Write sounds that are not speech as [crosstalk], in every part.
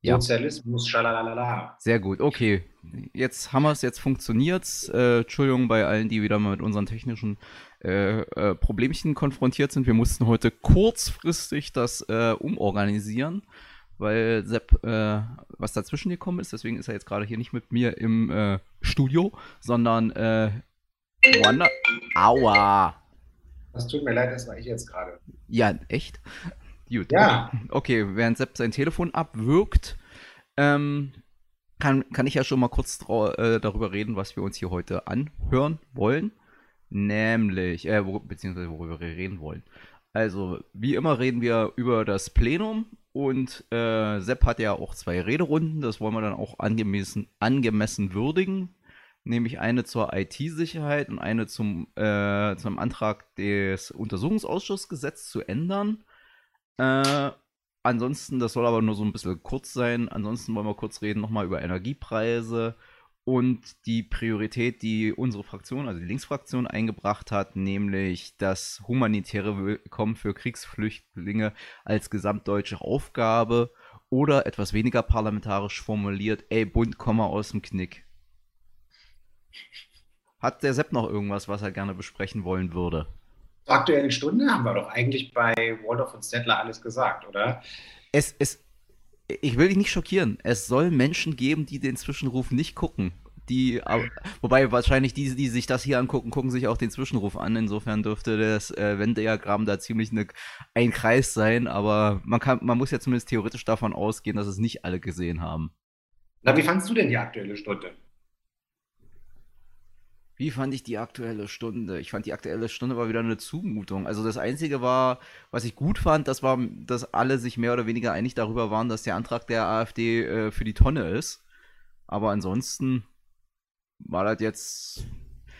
Ja. Sozialismus, schalalala. Sehr gut, okay. Jetzt haben wir es, jetzt funktioniert's. Äh, Entschuldigung bei allen, die wieder mal mit unseren technischen äh, äh, Problemchen konfrontiert sind. Wir mussten heute kurzfristig das äh, umorganisieren, weil Sepp äh, was dazwischen gekommen ist. Deswegen ist er jetzt gerade hier nicht mit mir im äh, Studio, sondern woanders. Aua! Das tut mir leid, das war ich jetzt gerade. Ja, echt? Gut. Ja. Okay, während Sepp sein Telefon abwirkt, ähm, kann, kann ich ja schon mal kurz äh, darüber reden, was wir uns hier heute anhören wollen. Nämlich, äh, wo, beziehungsweise worüber wir reden wollen. Also, wie immer reden wir über das Plenum und äh, Sepp hat ja auch zwei Rederunden, das wollen wir dann auch angemessen, angemessen würdigen. Nämlich eine zur IT-Sicherheit und eine zum, äh, zum Antrag des Untersuchungsausschussgesetzes zu ändern. Äh, ansonsten, das soll aber nur so ein bisschen kurz sein. Ansonsten wollen wir kurz reden nochmal über Energiepreise und die Priorität, die unsere Fraktion, also die Linksfraktion, eingebracht hat, nämlich das humanitäre Willkommen für Kriegsflüchtlinge als gesamtdeutsche Aufgabe oder etwas weniger parlamentarisch formuliert, ey, Bund, komm mal aus dem Knick. Hat der Sepp noch irgendwas, was er gerne besprechen wollen würde? Aktuellen Stunde haben wir doch eigentlich bei Waldorf und Stettler alles gesagt, oder? Es, es, ich will dich nicht schockieren. Es soll Menschen geben, die den Zwischenruf nicht gucken. Die, wobei wahrscheinlich diese, die sich das hier angucken, gucken sich auch den Zwischenruf an. Insofern dürfte das äh, Venn-Diagramm da ziemlich ne, ein Kreis sein, aber man, kann, man muss ja zumindest theoretisch davon ausgehen, dass es nicht alle gesehen haben. Na, wie fandest du denn die aktuelle Stunde? Wie fand ich die aktuelle Stunde? Ich fand die aktuelle Stunde war wieder eine Zumutung. Also das Einzige war, was ich gut fand, das war, dass alle sich mehr oder weniger einig darüber waren, dass der Antrag der AfD äh, für die Tonne ist. Aber ansonsten war das jetzt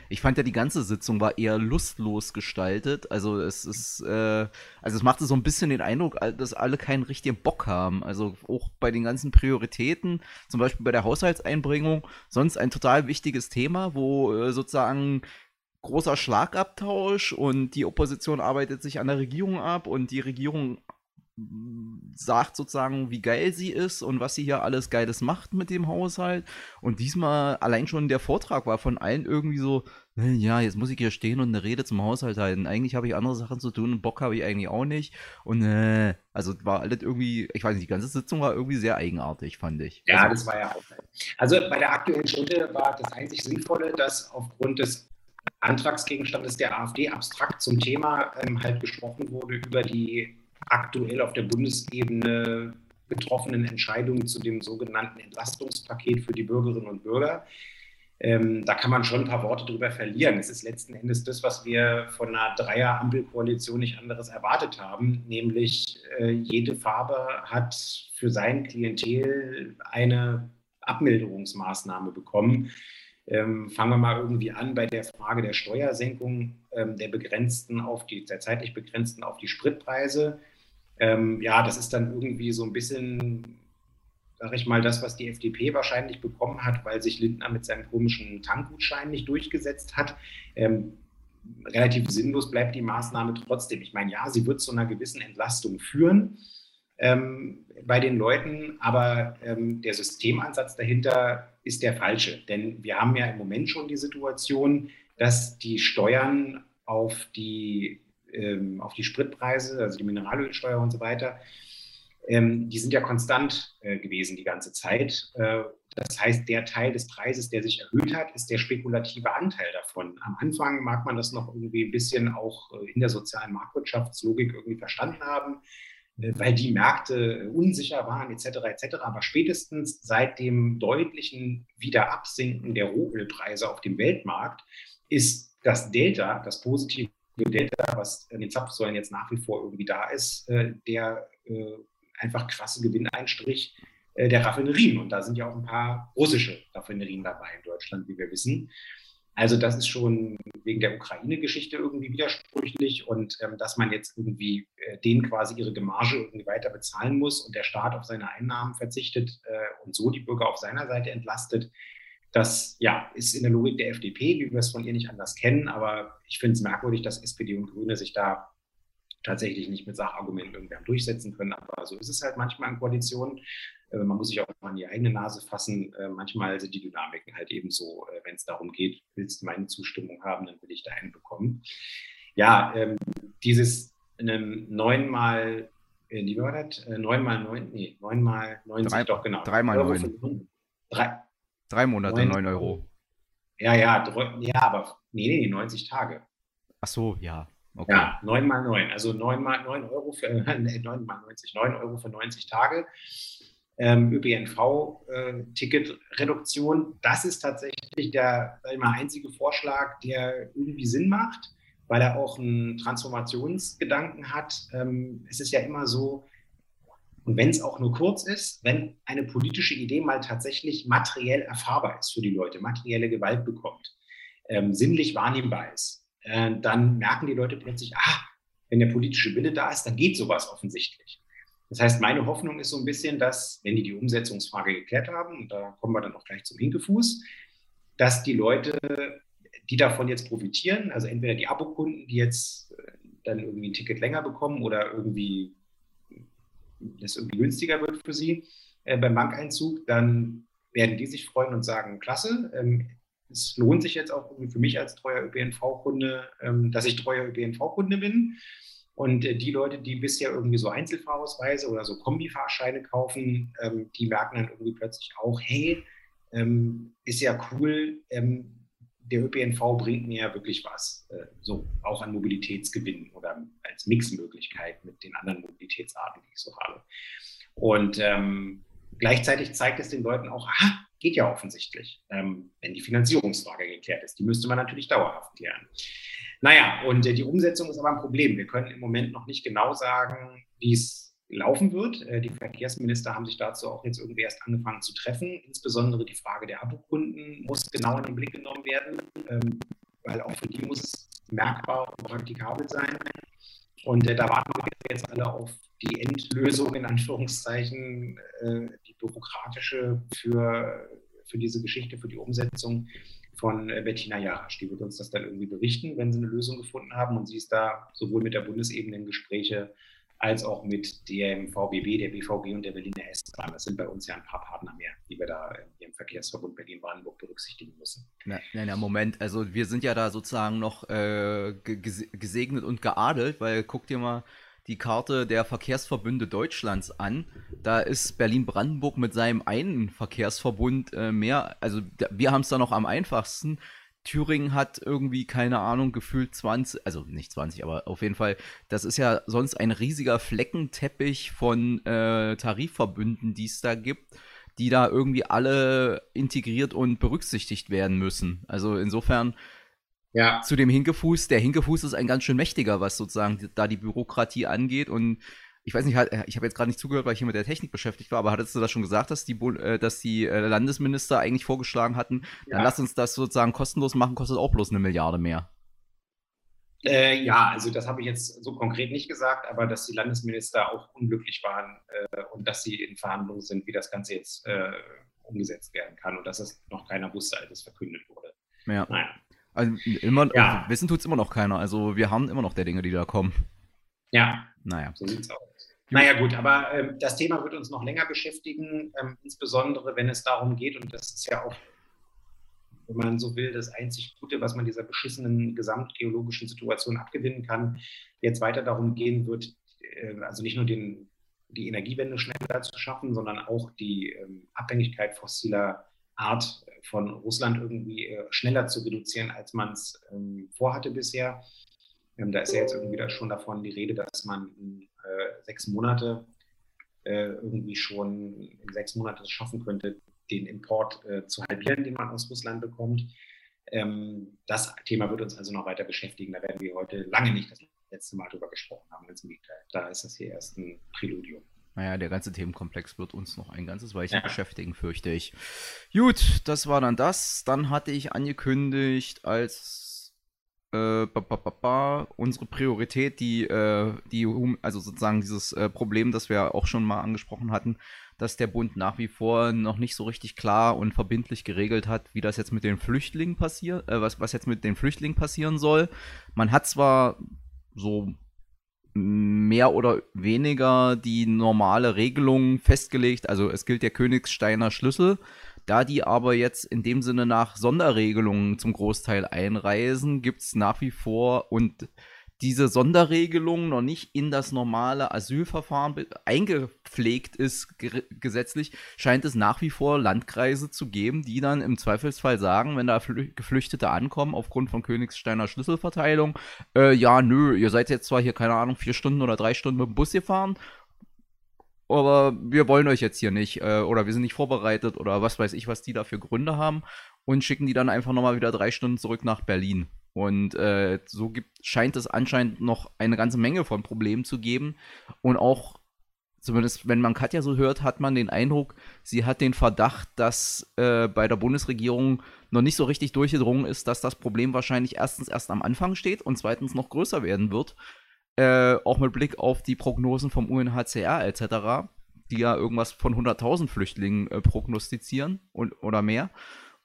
ich fand ja die ganze Sitzung war eher lustlos gestaltet. Also es ist, äh, also es machte so ein bisschen den Eindruck, dass alle keinen richtigen Bock haben. Also auch bei den ganzen Prioritäten, zum Beispiel bei der Haushaltseinbringung, sonst ein total wichtiges Thema, wo äh, sozusagen großer Schlagabtausch und die Opposition arbeitet sich an der Regierung ab und die Regierung sagt sozusagen, wie geil sie ist und was sie hier alles Geiles macht mit dem Haushalt. Und diesmal allein schon der Vortrag war von allen irgendwie so, ja, jetzt muss ich hier stehen und eine Rede zum Haushalt halten. Eigentlich habe ich andere Sachen zu tun und Bock habe ich eigentlich auch nicht. Und äh, also war alles irgendwie, ich weiß nicht, die ganze Sitzung war irgendwie sehr eigenartig, fand ich. Ja, also, das war ja auch. Also bei der aktuellen Stunde war das einzig Sinnvolle, dass aufgrund des Antragsgegenstandes der AfD abstrakt zum Thema ähm, halt gesprochen wurde über die aktuell auf der Bundesebene getroffenen Entscheidungen zu dem sogenannten Entlastungspaket für die Bürgerinnen und Bürger. Ähm, da kann man schon ein paar Worte drüber verlieren. Es ist letzten Endes das, was wir von einer Dreier-Ampelkoalition nicht anderes erwartet haben, nämlich äh, jede Farbe hat für sein Klientel eine Abmilderungsmaßnahme bekommen. Ähm, fangen wir mal irgendwie an bei der Frage der Steuersenkung ähm, der begrenzten auf die, der zeitlich begrenzten auf die Spritpreise. Ähm, ja, das ist dann irgendwie so ein bisschen, sag ich mal, das, was die FDP wahrscheinlich bekommen hat, weil sich Lindner mit seinem komischen Tankgutschein nicht durchgesetzt hat. Ähm, relativ sinnlos bleibt die Maßnahme trotzdem. Ich meine, ja, sie wird zu einer gewissen Entlastung führen ähm, bei den Leuten, aber ähm, der Systemansatz dahinter ist der falsche. Denn wir haben ja im Moment schon die Situation, dass die Steuern auf die ähm, auf die Spritpreise, also die Mineralölsteuer und so weiter, ähm, die sind ja konstant äh, gewesen die ganze Zeit. Äh, das heißt, der Teil des Preises, der sich erhöht hat, ist der spekulative Anteil davon. Am Anfang mag man das noch irgendwie ein bisschen auch äh, in der sozialen Marktwirtschaftslogik irgendwie verstanden haben, äh, weil die Märkte unsicher waren etc. etc. Aber spätestens seit dem deutlichen Wiederabsinken der Rohölpreise auf dem Weltmarkt ist das Delta, das positive Delta, was in den Zapfsäulen jetzt nach wie vor irgendwie da ist, äh, der äh, einfach krasse Gewinneinstrich äh, der Raffinerien. Und da sind ja auch ein paar russische Raffinerien dabei in Deutschland, wie wir wissen. Also das ist schon wegen der Ukraine-Geschichte irgendwie widersprüchlich und ähm, dass man jetzt irgendwie äh, denen quasi ihre Gemarge irgendwie weiter bezahlen muss und der Staat auf seine Einnahmen verzichtet äh, und so die Bürger auf seiner Seite entlastet, das ja, ist in der Logik der FDP, wie wir es von ihr nicht anders kennen, aber ich finde es merkwürdig, dass SPD und Grüne sich da tatsächlich nicht mit Sachargumenten irgendwie durchsetzen können. Aber so ist es halt manchmal in Koalitionen. äh, man muss sich auch mal an die eigene Nase fassen. Äh, manchmal sind die Dynamiken halt eben so, äh, wenn es darum geht, willst du meine Zustimmung haben, dann will ich deine bekommen. Ja, ähm, dieses neunmal, wie war das? Neunmal neun, nee, neunmal 90, drei, doch genau. Dreimal neun. Drei, drei Monate, neun Euro. Ja, ja, ja, aber nee, nee, 90 Tage. Ach so, ja. Okay. Ja, 9 mal 9, also 9 mal 9 Euro für [laughs] äh, 9 mal 90, 9 Euro für 90 Tage. Ähm, ÖPNV-Ticketreduktion, äh, das ist tatsächlich der mal, einzige Vorschlag, der irgendwie Sinn macht, weil er auch einen Transformationsgedanken hat. Ähm, es ist ja immer so, und wenn es auch nur kurz ist, wenn eine politische Idee mal tatsächlich materiell erfahrbar ist für die Leute, materielle Gewalt bekommt, ähm, sinnlich wahrnehmbar ist, äh, dann merken die Leute plötzlich, ah, wenn der politische Wille da ist, dann geht sowas offensichtlich. Das heißt, meine Hoffnung ist so ein bisschen, dass, wenn die die Umsetzungsfrage geklärt haben, und da kommen wir dann auch gleich zum Hinkefuß, dass die Leute, die davon jetzt profitieren, also entweder die Abokunden, die jetzt äh, dann irgendwie ein Ticket länger bekommen oder irgendwie das irgendwie günstiger wird für sie äh, beim Bankeinzug, dann werden die sich freuen und sagen, klasse, ähm, es lohnt sich jetzt auch für mich als treuer ÖPNV-Kunde, ähm, dass ich treuer ÖPNV-Kunde bin. Und äh, die Leute, die bisher irgendwie so Einzelfahrausweise oder so Kombifahrscheine kaufen, ähm, die merken dann irgendwie plötzlich auch, hey, ähm, ist ja cool, ähm, der ÖPNV bringt mir ja wirklich was, äh, so auch an Mobilitätsgewinn oder als Mixmöglichkeit mit den anderen Mobilitätsarten, die ich so habe. Und ähm, gleichzeitig zeigt es den Leuten auch, aha, geht ja offensichtlich, ähm, wenn die Finanzierungsfrage geklärt ist. Die müsste man natürlich dauerhaft klären. Naja, und äh, die Umsetzung ist aber ein Problem. Wir können im Moment noch nicht genau sagen, wie es laufen wird. Äh, die Verkehrsminister haben sich dazu auch jetzt irgendwie erst angefangen zu treffen. Insbesondere die Frage der Abokunden muss genau in den Blick genommen werden, ähm, weil auch für die muss es merkbar und praktikabel sein. Und äh, da warten wir jetzt alle auf die Endlösung, in Anführungszeichen, äh, die bürokratische für, für diese Geschichte, für die Umsetzung von Bettina Jarasch. Die wird uns das dann irgendwie berichten, wenn sie eine Lösung gefunden haben. Und sie ist da sowohl mit der Bundesebene in Gespräche als auch mit dem VBB, der BVG und der Berliner S-Bahn. Das sind bei uns ja ein paar Partner mehr, die wir da im Verkehrsverbund Berlin-Brandenburg berücksichtigen müssen. Nein, nein, Moment. Also wir sind ja da sozusagen noch äh, gesegnet und geadelt, weil guck dir mal die Karte der Verkehrsverbünde Deutschlands an. Da ist Berlin-Brandenburg mit seinem einen Verkehrsverbund äh, mehr, also wir haben es da noch am einfachsten. Thüringen hat irgendwie, keine Ahnung, gefühlt 20, also nicht 20, aber auf jeden Fall, das ist ja sonst ein riesiger Fleckenteppich von äh, Tarifverbünden, die es da gibt, die da irgendwie alle integriert und berücksichtigt werden müssen. Also insofern ja. zu dem Hinkefuß. Der Hinkefuß ist ein ganz schön mächtiger, was sozusagen da die Bürokratie angeht. Und ich weiß nicht, ich habe jetzt gerade nicht zugehört, weil ich hier mit der Technik beschäftigt war, aber hattest du das schon gesagt, dass die, äh, dass die äh, Landesminister eigentlich vorgeschlagen hatten, ja. dann lass uns das sozusagen kostenlos machen, kostet auch bloß eine Milliarde mehr. Äh, ja, also das habe ich jetzt so konkret nicht gesagt, aber dass die Landesminister auch unglücklich waren äh, und dass sie in Verhandlungen sind, wie das Ganze jetzt äh, umgesetzt werden kann und dass es noch keiner wusste, als es verkündet wurde. Ja. Naja. Also immer, ja. wissen tut es immer noch keiner. Also wir haben immer noch der Dinge, die da kommen. Ja, naja. so sieht es aus. Naja gut, aber ähm, das Thema wird uns noch länger beschäftigen, ähm, insbesondere wenn es darum geht, und das ist ja auch, wenn man so will, das einzig Gute, was man dieser beschissenen gesamtgeologischen Situation abgewinnen kann, jetzt weiter darum gehen wird, äh, also nicht nur den, die Energiewende schneller zu schaffen, sondern auch die ähm, Abhängigkeit fossiler Art von Russland irgendwie äh, schneller zu reduzieren, als man es ähm, vorhatte bisher. Ähm, da ist ja jetzt irgendwie schon davon die Rede, dass man äh, sechs Monate äh, irgendwie schon in sechs Monaten es schaffen könnte, den Import äh, zu halbieren, den man aus Russland bekommt. Ähm, das Thema wird uns also noch weiter beschäftigen. Da werden wir heute lange nicht das letzte Mal drüber gesprochen haben. Ganz im Gegenteil. Da ist das hier erst ein Präludium. Naja, der ganze Themenkomplex wird uns noch ein ganzes Weilchen ja. beschäftigen, fürchte ich. Gut, das war dann das. Dann hatte ich angekündigt als äh, ba, ba, ba, unsere Priorität, die, äh, die, also sozusagen dieses äh, Problem, das wir auch schon mal angesprochen hatten, dass der Bund nach wie vor noch nicht so richtig klar und verbindlich geregelt hat, wie das jetzt mit den Flüchtlingen passiert, äh, was, was jetzt mit den Flüchtlingen passieren soll. Man hat zwar so mehr oder weniger die normale Regelung festgelegt. Also es gilt der Königsteiner Schlüssel. Da die aber jetzt in dem Sinne nach Sonderregelungen zum Großteil einreisen, gibt es nach wie vor und diese Sonderregelung noch nicht in das normale Asylverfahren eingepflegt ist gesetzlich, scheint es nach wie vor Landkreise zu geben, die dann im Zweifelsfall sagen, wenn da Geflüchtete ankommen aufgrund von Königsteiner Schlüsselverteilung, äh, ja, nö, ihr seid jetzt zwar hier, keine Ahnung, vier Stunden oder drei Stunden mit dem Bus gefahren, aber wir wollen euch jetzt hier nicht äh, oder wir sind nicht vorbereitet oder was weiß ich, was die da für Gründe haben und schicken die dann einfach nochmal wieder drei Stunden zurück nach Berlin. Und äh, so gibt, scheint es anscheinend noch eine ganze Menge von Problemen zu geben. Und auch, zumindest wenn man Katja so hört, hat man den Eindruck, sie hat den Verdacht, dass äh, bei der Bundesregierung noch nicht so richtig durchgedrungen ist, dass das Problem wahrscheinlich erstens erst am Anfang steht und zweitens noch größer werden wird. Äh, auch mit Blick auf die Prognosen vom UNHCR etc., die ja irgendwas von 100.000 Flüchtlingen äh, prognostizieren und, oder mehr.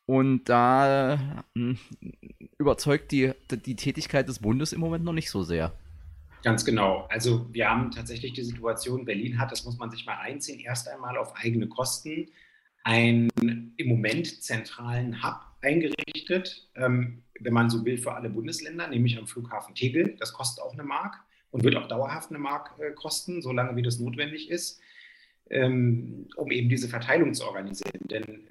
Und da hm, überzeugt die, die Tätigkeit des Bundes im Moment noch nicht so sehr. Ganz genau. Also wir haben tatsächlich die Situation, Berlin hat, das muss man sich mal einziehen, erst einmal auf eigene Kosten einen im Moment zentralen Hub eingerichtet, ähm, wenn man so will, für alle Bundesländer, nämlich am Flughafen Tegel. Das kostet auch eine Mark und wird auch dauerhaft eine Mark äh, kosten, solange wie das notwendig ist, ähm, um eben diese Verteilung zu organisieren. Denn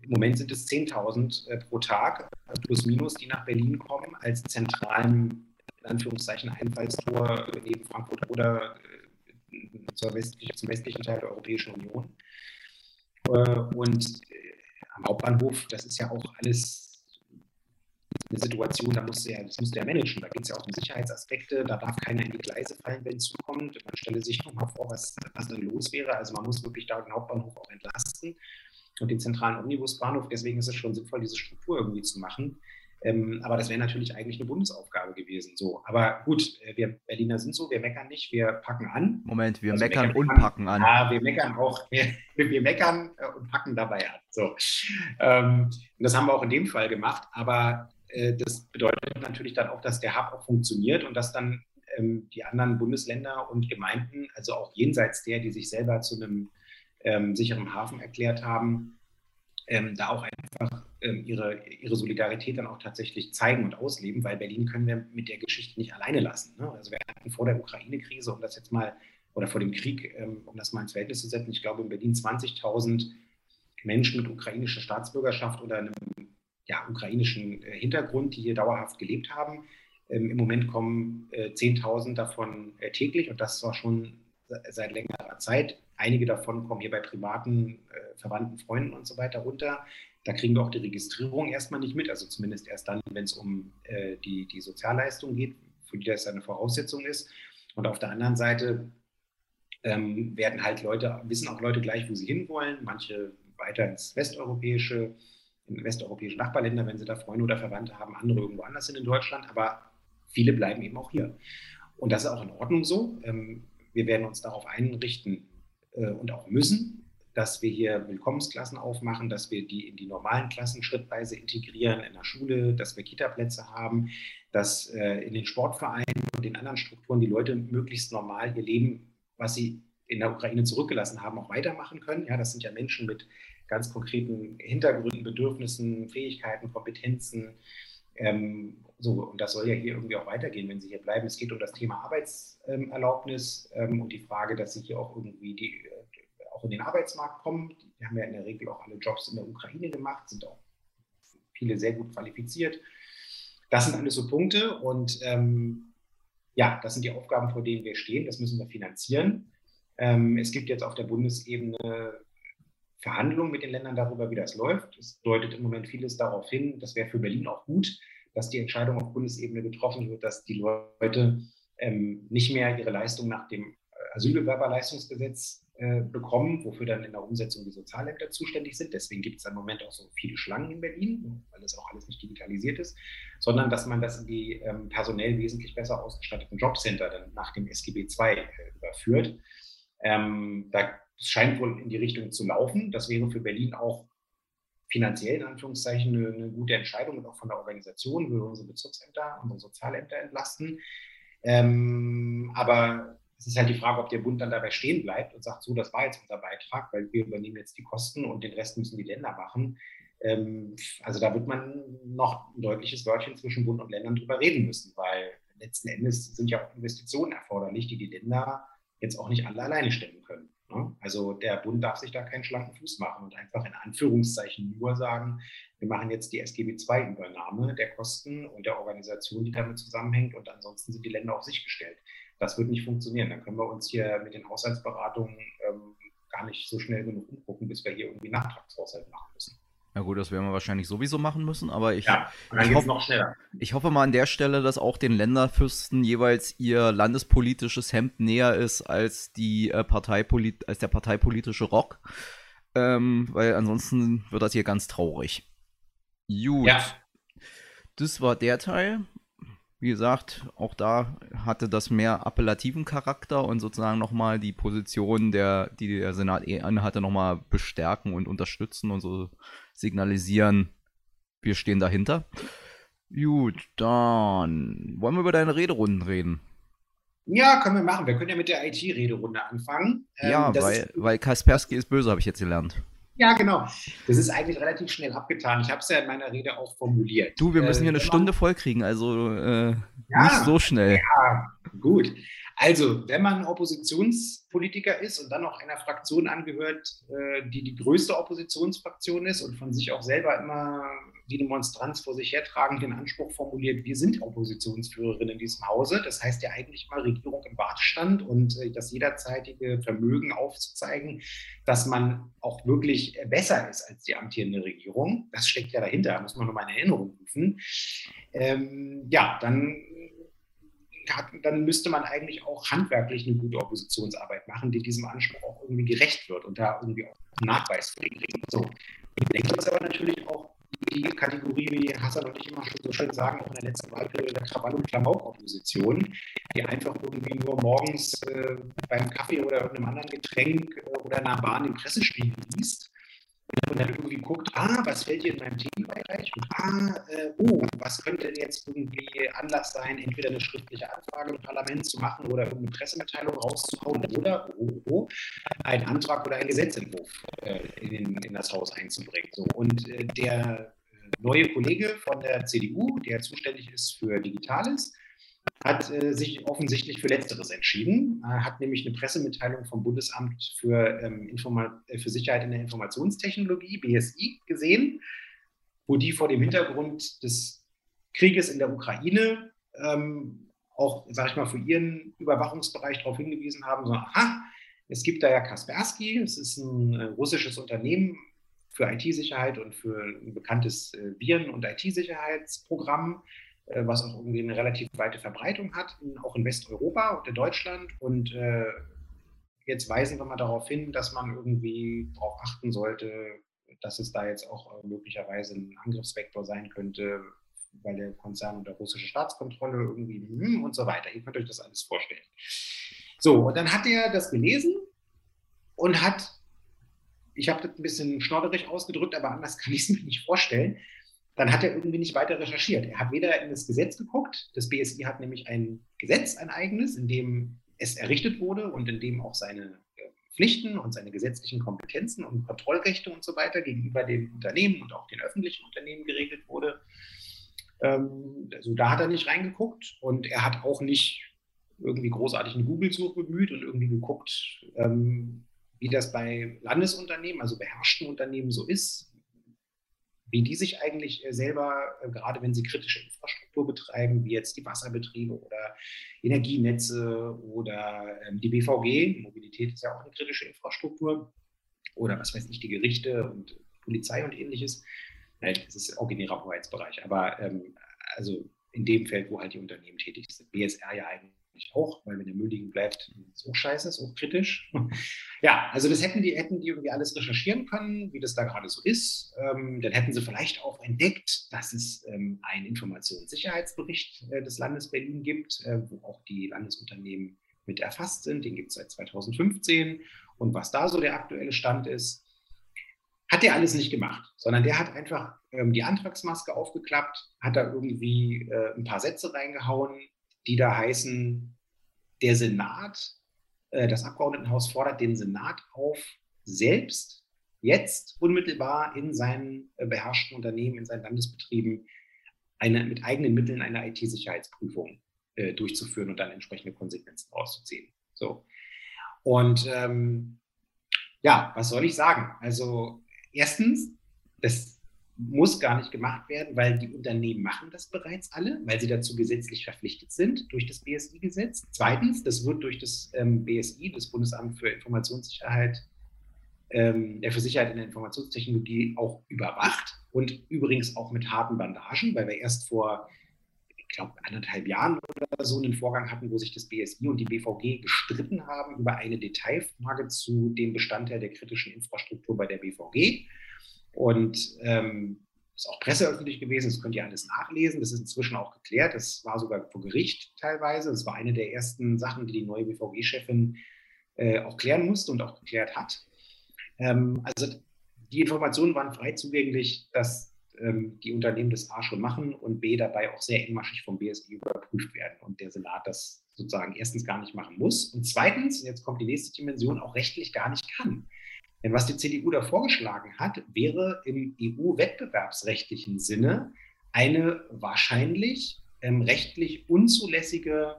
im Moment sind es 10.000 äh, pro Tag, äh, plus minus, die nach Berlin kommen, als zentralen, in Anführungszeichen, Einfallstor neben Frankfurt oder zum westlichen Teil der Europäischen Union. Und am Hauptbahnhof, das ist ja auch alles eine Situation, da musst du ja, das musst du ja managen. Da geht es ja auch um Sicherheitsaspekte, da darf keiner in die Gleise fallen, wenn es zukommt. Man stelle sich noch mal vor, was, was dann los wäre. Also man muss wirklich da den Hauptbahnhof auch entlasten und den zentralen Omnibusbahnhof. Deswegen ist es schon sinnvoll, diese Struktur irgendwie zu machen. Ähm, aber das wäre natürlich eigentlich eine Bundesaufgabe gewesen. So, aber gut, äh, wir Berliner sind so, wir meckern nicht, wir packen an. Moment, wir also meckern, meckern, und packen an. Ja, wir meckern auch, [laughs] wir, wir meckern äh, und packen dabei an. So, ähm, das haben wir auch in dem Fall gemacht. Aber das bedeutet natürlich dann auch, dass der Hub auch funktioniert und dass dann ähm, die anderen Bundesländer und Gemeinden, also auch jenseits der, die sich selber zu einem ähm, sicheren Hafen erklärt haben, ähm, da auch einfach ähm, ihre, ihre Solidarität dann auch tatsächlich zeigen und ausleben, weil Berlin können wir mit der Geschichte nicht alleine lassen. Ne? Also wir hatten vor der Ukraine-Krise, um das jetzt mal, oder vor dem Krieg, ähm, um das mal ins Verhältnis zu setzen, ich glaube in Berlin 20.000 Menschen mit ukrainischer Staatsbürgerschaft oder einem ja, ukrainischen äh, Hintergrund, die hier dauerhaft gelebt haben. Ähm, Im Moment kommen äh, 10.000 davon äh, täglich und das war schon seit längerer Zeit. Einige davon kommen hier bei privaten, äh, Verwandten, Freunden und so weiter runter. Da kriegen wir auch die Registrierung erstmal nicht mit, also zumindest erst dann, wenn es um äh, die, die Sozialleistung geht, für die das eine Voraussetzung ist. Und auf der anderen Seite ähm, werden halt Leute, wissen auch Leute gleich, wo sie hinwollen. Manche weiter ins westeuropäische, in westeuropäische Nachbarländer, wenn sie da Freunde oder Verwandte haben, andere irgendwo anders sind in Deutschland, aber viele bleiben eben auch hier. Und das ist auch in Ordnung so. Ähm, wir werden uns darauf einrichten äh, und auch müssen, dass wir hier Willkommensklassen aufmachen, dass wir die in die normalen Klassen schrittweise integrieren in der Schule, dass wir Kitaplätze haben, dass äh, in den Sportvereinen und den anderen Strukturen die Leute möglichst normal ihr Leben, was sie in der Ukraine zurückgelassen haben, auch weitermachen können. Ja, das sind ja Menschen mit ganz konkreten Hintergründen, Bedürfnissen, Fähigkeiten, Kompetenzen, ähm, so, und das soll ja hier irgendwie auch weitergehen, wenn Sie hier bleiben. Es geht um das Thema Arbeitserlaubnis ähm, und die Frage, dass Sie hier auch irgendwie die, äh, auch in den Arbeitsmarkt kommen. Die haben ja in der Regel auch alle Jobs in der Ukraine gemacht, sind auch viele sehr gut qualifiziert. Das sind alles so Punkte und ähm, ja, das sind die Aufgaben, vor denen wir stehen. Das müssen wir finanzieren. Ähm, es gibt jetzt auf der Bundesebene Verhandlungen mit den Ländern darüber, wie das läuft. Es deutet im Moment vieles darauf hin, das wäre für Berlin auch gut, dass die Entscheidung auf Bundesebene getroffen wird, dass die Leute ähm, nicht mehr ihre Leistung nach dem Asylbewerberleistungsgesetz äh, bekommen, wofür dann in der Umsetzung die Sozialämter zuständig sind. Deswegen gibt es im Moment auch so viele Schlangen in Berlin, weil das auch alles nicht digitalisiert ist, sondern dass man das in die ähm, personell wesentlich besser ausgestatteten Jobcenter dann nach dem SGB II äh, überführt. Ähm, da scheint wohl in die Richtung zu laufen. Das wäre für Berlin auch finanziell in Anführungszeichen eine, eine gute Entscheidung und auch von der Organisation würde unsere Bezirksämter, unsere Sozialämter entlasten. Ähm, aber es ist halt die Frage, ob der Bund dann dabei stehen bleibt und sagt, so, das war jetzt unser Beitrag, weil wir übernehmen jetzt die Kosten und den Rest müssen die Länder machen. Ähm, also da wird man noch ein deutliches Wörtchen zwischen Bund und Ländern drüber reden müssen, weil letzten Endes sind ja auch Investitionen erforderlich, die die Länder jetzt auch nicht alle alleine stemmen können. Ne? Also der Bund darf sich da keinen schlanken Fuß machen und einfach in Anführungszeichen nur sagen, wir machen jetzt die SGB II-Übernahme der Kosten und der Organisation, die damit zusammenhängt und ansonsten sind die Länder auf sich gestellt. Das wird nicht funktionieren. Dann können wir uns hier mit den Haushaltsberatungen ähm, gar nicht so schnell genug umgucken, bis wir hier irgendwie Nachtragshaushalt machen müssen. Ja gut, das werden wir wahrscheinlich sowieso machen müssen, aber ich, ja, ich, hoff, ich, hoffe mal an der Stelle, dass auch den Länderfürsten jeweils ihr landespolitisches Hemd näher ist als, die, äh, Parteipolit als der parteipolitische Rock, ähm, weil ansonsten wird das hier ganz traurig. Gut, ja. das war der Teil. Wie gesagt, auch da hatte das mehr appellativen Charakter und sozusagen nochmal die Position, der, die der Senat eh anhatte, nochmal bestärken und unterstützen und so signalisieren, wir stehen dahinter. Gut, dann wollen wir über deine Rederunden reden. Ja, können wir machen. Wir können ja mit der IT-Rederunde anfangen. Ja, ähm, weil, ist, weil Kaspersky ist böse, habe ich jetzt gelernt. Ja, genau. Das ist eigentlich relativ schnell abgetan. Ich habe es ja in meiner Rede auch formuliert. Du, wir müssen hier äh, eine Stunde voll kriegen, also äh, ja, nicht so schnell. Ja, gut. Also, wenn man Oppositionspolitiker ist und dann noch einer Fraktion angehört, äh, die die größte Oppositionsfraktion ist und von sich auch selber immer wie eine Monstranz vor sich hertragend den Anspruch formuliert, wir sind Oppositionsführerin in diesem Hause. Das heißt ja eigentlich mal Regierung im Wartestand und äh, das jederzeitige Vermögen aufzuzeigen, dass man auch wirklich besser ist als die amtierende Regierung. Das steckt ja dahinter, muss man nur mal in Erinnerung rufen. Ähm, ja, dann hat, dann müsste man eigentlich auch handwerklich eine gute Oppositionsarbeit machen, die diesem Anspruch auch irgendwie gerecht wird und da irgendwie auch Nachweis kriegen. So. Das ist aber natürlich auch die Kategorie, wie Hassan und ich immer schon so schön sagen, auch in der letzten Wahlperiode der Krawall- und Klamauk-Opposition, die einfach irgendwie nur morgens äh, beim Kaffee oder irgendeinem anderen Getränk äh, oder in einer Bahn den Pressespiegel liest und dann irgendwie guckt, ah, was fällt hier in meinem Themenbereich? Und ah, äh, oh, was könnte denn jetzt irgendwie Anlass sein, entweder eine schriftliche Anfrage im Parlament zu machen oder irgendeine Pressemitteilung rauszuhauen oder oh, oh, oh, einen Antrag oder einen Gesetzentwurf äh, in, in, das Haus einzubringen. So, und äh, der äh, neue Kollege von der CDU, der zuständig ist für Digitales, hat äh, sich offensichtlich für Letzteres entschieden, äh, hat nämlich eine Pressemitteilung vom Bundesamt für, ähm, äh, für Sicherheit in der Informationstechnologie, BSI, gesehen, wo die vor dem Hintergrund des Krieges in der Ukraine ähm, auch, sage ich mal, für ihren Überwachungsbereich darauf hingewiesen haben, so, aha, es gibt da ja Kaspersky, es ist ein äh, russisches Unternehmen für IT-Sicherheit und für ein bekanntes äh, Viren- und IT-Sicherheitsprogramm was auch irgendwie eine relativ weite Verbreitung hat, auch in Westeuropa und in Deutschland. Und äh, jetzt weisen wir mal darauf hin, dass man irgendwie darauf achten sollte, dass es da jetzt auch äh, möglicherweise ein Angriffsvektor sein könnte, weil der Konzern unter russische Staatskontrolle irgendwie hm, und so weiter. Ihr könnt euch das alles vorstellen. So, und dann hat er das gelesen und hat, ich habe das ein bisschen schnodderig ausgedrückt, aber anders kann ich es mir nicht vorstellen, dann hat er irgendwie nicht weiter recherchiert. Er hat weder in das Gesetz geguckt, das BSI hat nämlich ein Gesetz, ein eigenes, in dem es errichtet wurde und in dem auch seine äh, Pflichten und seine gesetzlichen Kompetenzen und Kontrollrechte und so weiter gegenüber den Unternehmen und auch den öffentlichen Unternehmen geregelt wurde. Ähm, also da hat er nicht reingeguckt und er hat auch nicht irgendwie großartig eine Google-Suche bemüht und irgendwie geguckt, ähm, wie das bei Landesunternehmen, also beherrschten Unternehmen so ist, wie die sich eigentlich äh, selber, äh, gerade wenn sie kritische Infrastruktur betreiben, wie jetzt die Wasserbetriebe oder Energienetze oder ähm, die BVG, Mobilität ist ja auch eine kritische Infrastruktur, oder was weiß ich, die Gerichte und Polizei und ähnliches. Das ist auch in ihrer Hoheitsbereich, aber ähm, also in dem Feld, wo halt die Unternehmen tätig sind. BSR ja eigentlich ich auch, weil wenn der Müll liegen bleibt, ist auch scheiße, ist auch kritisch. [laughs] ja, also das hätten die, hätten die irgendwie alles recherchieren können, wie das da gerade so ist. Ähm, dann hätten sie vielleicht auch entdeckt, dass es ähm, einen Informationssicherheitsbericht äh, des Landes Berlin gibt, äh, wo auch die Landesunternehmen mit erfasst sind. Den gibt es seit 2015. Und was da so der aktuelle Stand ist, hat der alles nicht gemacht, sondern der hat einfach ähm, die Antragsmaske aufgeklappt, hat da irgendwie äh, ein paar Sätze reingehauen, die da heißen, der Senat, äh, das Abgeordnetenhaus fordert den Senat auf, selbst jetzt unmittelbar in seinen äh, beherrschten Unternehmen, in seinen Landesbetrieben eine, mit eigenen Mitteln eine IT-Sicherheitsprüfung äh, durchzuführen und dann entsprechende Konsequenzen rauszuziehen. So. Und ähm, ja, was soll ich sagen? Also erstens, das muss gar nicht gemacht werden, weil die Unternehmen machen das bereits alle, weil sie dazu gesetzlich verpflichtet sind durch das BSI-Gesetz. Zweitens, das wird durch das ähm, BSI, das Bundesamt für Informationssicherheit, ähm, für Sicherheit in der Informationstechnologie, auch überwacht und übrigens auch mit harten Bandagen, weil wir erst vor, ich glaube, anderthalb Jahren oder so einen Vorgang hatten, wo sich das BSI und die BVG gestritten haben über eine Detailfrage zu dem Bestandteil der kritischen Infrastruktur bei der BVG. Und ähm, ist auch presseöffentlich gewesen, das könnt ihr alles nachlesen. Das ist inzwischen auch geklärt. Das war sogar vor Gericht teilweise. Das war eine der ersten Sachen, die die neue BVG-Chefin äh, auch klären musste und auch geklärt hat. Ähm, also die Informationen waren frei zugänglich, dass ähm, die Unternehmen das A schon machen und B dabei auch sehr engmaschig vom BSI überprüft werden und der Senat das sozusagen erstens gar nicht machen muss und zweitens, jetzt kommt die nächste Dimension, auch rechtlich gar nicht kann. Denn was die CDU da vorgeschlagen hat, wäre im EU-wettbewerbsrechtlichen Sinne eine wahrscheinlich ähm, rechtlich unzulässige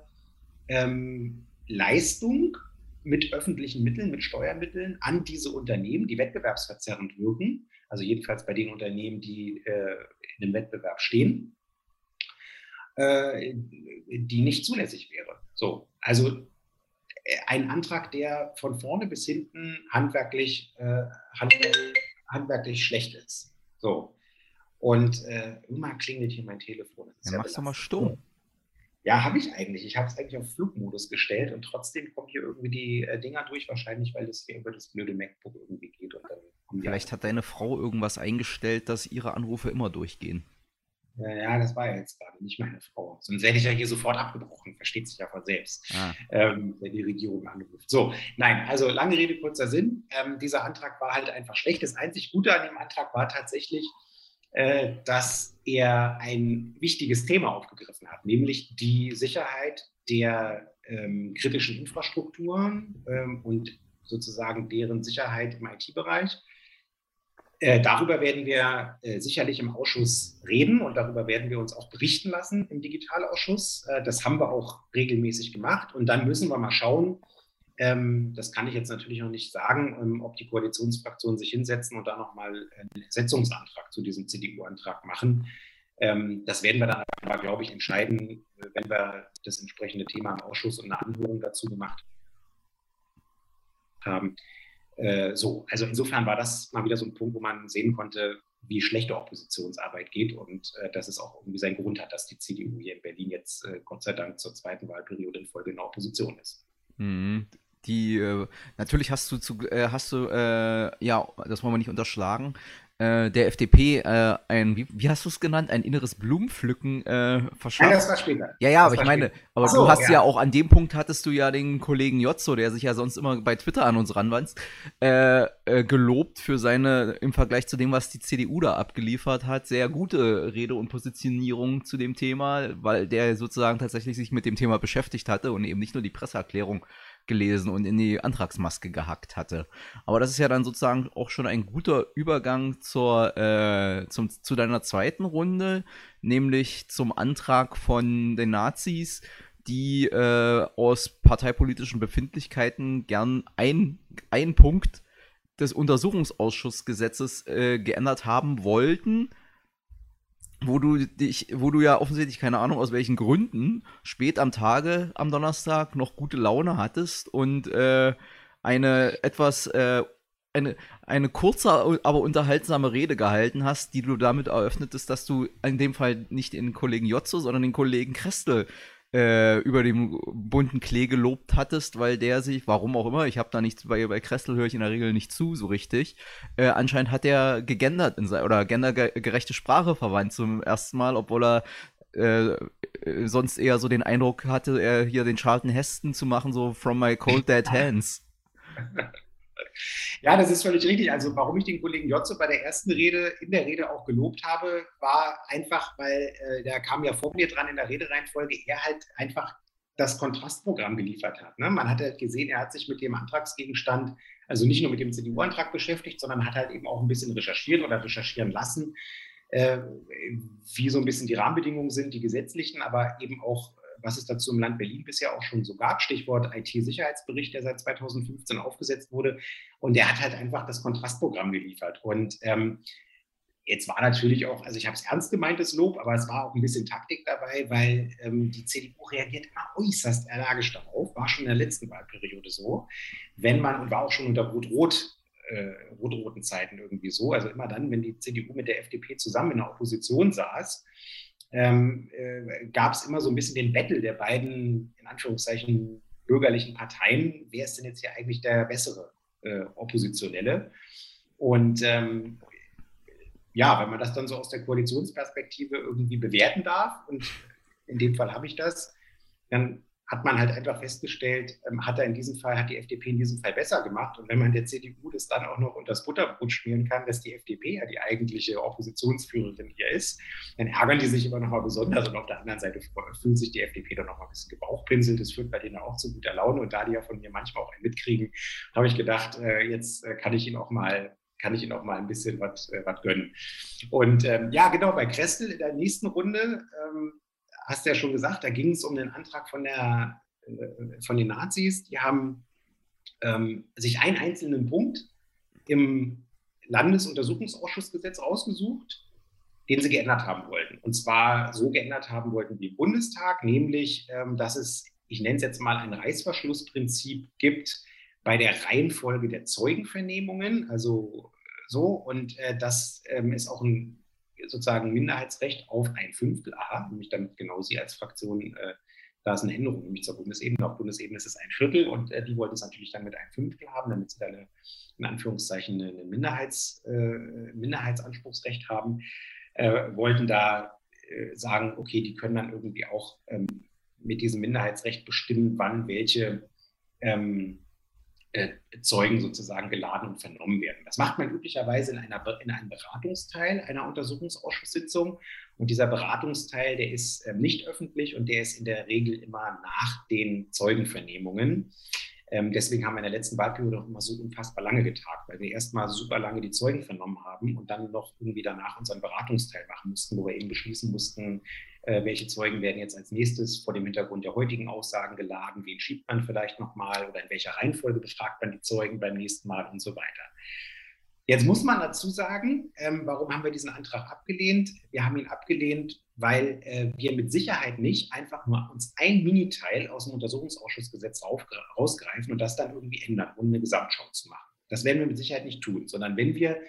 ähm, Leistung mit öffentlichen Mitteln, mit Steuermitteln an diese Unternehmen, die wettbewerbsverzerrend wirken, also jedenfalls bei den Unternehmen, die äh, in einem Wettbewerb stehen, äh, die nicht zulässig wäre. So, also ein Antrag, der von vorne bis hinten handwerklich, äh, handwerklich, handwerklich, schlecht ist. So. Und äh, immer klingelt hier mein Telefon. Ja, machst du mal stumm. Ja, habe ich eigentlich. Ich habe es eigentlich auf Flugmodus gestellt und trotzdem kommen hier irgendwie die äh, Dinger durch, wahrscheinlich, weil das hier über das blöde MacBook irgendwie geht. Vielleicht hat deine Frau irgendwas eingestellt, dass ihre Anrufe immer durchgehen. Ja, das war ja jetzt gerade nicht meine Frau. Sonst hätte ich ja hier sofort abgebrochen, versteht sich ja von selbst, ah. ähm, wenn die Regierung anruft. So, nein, also lange Rede, kurzer Sinn. Ähm, dieser Antrag war halt einfach schlecht. Das einzig Gute an dem Antrag war tatsächlich, äh, dass er ein wichtiges Thema aufgegriffen hat, nämlich die Sicherheit der ähm, kritischen Infrastrukturen ähm, und sozusagen deren Sicherheit im IT-Bereich. Äh, darüber werden wir äh, sicherlich im Ausschuss reden und darüber werden wir uns auch berichten lassen im Digitalausschuss. Äh, das haben wir auch regelmäßig gemacht. Und dann müssen wir mal schauen, ähm, das kann ich jetzt natürlich noch nicht sagen, ähm, ob die Koalitionsfraktionen sich hinsetzen und da nochmal einen Setzungsantrag zu diesem CDU-Antrag machen. Ähm, das werden wir dann aber, glaube ich, entscheiden, wenn wir das entsprechende Thema im Ausschuss und eine Anhörung dazu gemacht haben. Äh, so, also insofern war das mal wieder so ein Punkt, wo man sehen konnte, wie schlechte Oppositionsarbeit geht und äh, dass es auch irgendwie seinen Grund hat, dass die CDU hier in Berlin jetzt äh, Gott sei Dank zur zweiten Wahlperiode in Folge in der Opposition ist. Mhm. Die, äh, natürlich hast du zu, äh, hast du, ja, das wollen wir nicht unterschlagen, äh, der FDP äh, ein, wie, wie hast du es genannt, ein inneres Blumenpflücken äh, verschafft. Ja, das war später. Ja, ja, das aber ich meine, aber so, du hast ja. ja. auch an dem Punkt hattest du ja den Kollegen Jotzo, der sich ja sonst immer bei Twitter an uns ranwandt, äh, äh, gelobt für seine, im Vergleich zu dem, was die CDU da abgeliefert hat, sehr gute Rede und Positionierung zu dem Thema, weil der sozusagen tatsächlich sich mit dem Thema beschäftigt hatte und eben nicht nur die Presseerklärung gelesen und in die Antragsmaske gehackt hatte. Aber das ist ja dann sozusagen auch schon ein guter Übergang zur, äh, zum, zu deiner zweiten Runde, nämlich zum Antrag von den Nazis, die äh, aus parteipolitischen Befindlichkeiten gern ein, ein Punkt des Untersuchungsausschussgesetzes äh, geändert haben wollten wo du dich, wo du ja offensichtlich keine Ahnung aus welchen Gründen spät am Tage am Donnerstag noch gute Laune hattest und äh, eine etwas äh, eine, eine kurze, aber unterhaltsame Rede gehalten hast, die du damit eröffnetest, dass du in dem Fall nicht den Kollegen Jotzo, sondern den Kollegen Krestel äh, über den bunten Klee gelobt hattest, weil der sich, warum auch immer, ich habe da nichts, bei, bei Kressel höre ich in der Regel nicht zu, so richtig. Äh, anscheinend hat er gegendert in sein, oder gendergerechte Sprache verwandt zum ersten Mal, obwohl er äh, sonst eher so den Eindruck hatte, er hier den Charlton Heston zu machen, so from my cold dead hands. [laughs] Ja, das ist völlig richtig. Also warum ich den Kollegen Jotze bei der ersten Rede, in der Rede auch gelobt habe, war einfach, weil äh, der kam ja vor mir dran in der Redereihenfolge, er halt einfach das Kontrastprogramm geliefert hat. Ne? Man hat halt gesehen, er hat sich mit dem Antragsgegenstand, also nicht nur mit dem CDU-Antrag beschäftigt, sondern hat halt eben auch ein bisschen recherchieren oder recherchieren lassen, äh, wie so ein bisschen die Rahmenbedingungen sind, die gesetzlichen, aber eben auch was es dazu im Land Berlin bisher auch schon so gab. Stichwort IT-Sicherheitsbericht, der seit 2015 aufgesetzt wurde. Und der hat halt einfach das Kontrastprogramm geliefert. Und ähm, Jetzt war natürlich auch, also ich habe es ernst gemeint, das Lob, aber es war auch ein bisschen Taktik dabei, weil ähm, die CDU reagiert immer äußerst allergisch darauf, war schon in der letzten Wahlperiode so, wenn man, und war auch schon unter Rot-Rot, äh, rot-roten Zeiten irgendwie so, also immer dann, wenn die CDU mit der FDP zusammen in der Opposition saß, ähm, äh, gab es immer so ein bisschen den Battle der beiden, in Anführungszeichen, bürgerlichen Parteien. Wer ist denn jetzt hier eigentlich der bessere äh, Oppositionelle? Und ähm, ja, wenn man das dann so aus der Koalitionsperspektive irgendwie bewerten darf, und in dem Fall habe ich das, dann hat man halt einfach festgestellt, ähm, hat er in diesem Fall, hat die FDP in diesem Fall besser gemacht. Und wenn man der CDU das dann auch noch unter das Butterbrot schmieren kann, dass die FDP ja die eigentliche Oppositionsführerin hier ist, dann ärgern die sich immer noch mal besonders. Und auf der anderen Seite fühlt sich die FDP dann noch mal ein bisschen gebauchpinselt. Das führt bei denen auch zu guter Laune. Und da die ja von mir manchmal auch ein mitkriegen, habe ich gedacht, äh, jetzt äh, kann ich ihnen auch mal kann ich Ihnen auch mal ein bisschen was äh, gönnen. Und ähm, ja, genau, bei Krestel in der nächsten Runde ähm, hast ja schon gesagt, da ging es um den Antrag von, der, äh, von den Nazis. Die haben ähm, sich einen einzelnen Punkt im Landesuntersuchungsausschussgesetz ausgesucht, den sie geändert haben wollten. Und zwar so geändert haben wollten wie im Bundestag, nämlich, ähm, dass es, ich nenne es jetzt mal ein Reißverschlussprinzip gibt bei der Reihenfolge der Zeugenvernehmungen. Also so, und äh, das ähm, ist auch ein sozusagen Minderheitsrecht auf ein Fünftel A, nämlich damit genau Sie als Fraktion, äh, da ist eine Änderung, nämlich zur Bundesebene. Auf Bundesebene ist es ein Viertel und äh, die wollten es natürlich dann mit einem Fünftel haben, damit sie da eine, in Anführungszeichen eine Minderheits, äh, Minderheitsanspruchsrecht haben, äh, wollten da äh, sagen, okay, die können dann irgendwie auch ähm, mit diesem Minderheitsrecht bestimmen, wann welche ähm, äh, Zeugen sozusagen geladen und vernommen werden. Das macht man üblicherweise in, einer, in einem Beratungsteil einer Untersuchungsausschusssitzung. Und dieser Beratungsteil, der ist äh, nicht öffentlich und der ist in der Regel immer nach den Zeugenvernehmungen. Ähm, deswegen haben wir in der letzten Wahlperiode auch immer so unfassbar lange getagt, weil wir erstmal super lange die Zeugen vernommen haben und dann noch irgendwie danach unseren Beratungsteil machen mussten, wo wir eben beschließen mussten, äh, welche Zeugen werden jetzt als nächstes vor dem Hintergrund der heutigen Aussagen geladen, wen schiebt man vielleicht nochmal oder in welcher Reihenfolge befragt man die Zeugen beim nächsten Mal und so weiter. Jetzt muss man dazu sagen, ähm, warum haben wir diesen Antrag abgelehnt? Wir haben ihn abgelehnt, weil äh, wir mit Sicherheit nicht einfach nur uns ein Miniteil aus dem Untersuchungsausschussgesetz rausgreifen und das dann irgendwie ändern, um eine Gesamtschau zu machen. Das werden wir mit Sicherheit nicht tun, sondern wenn wir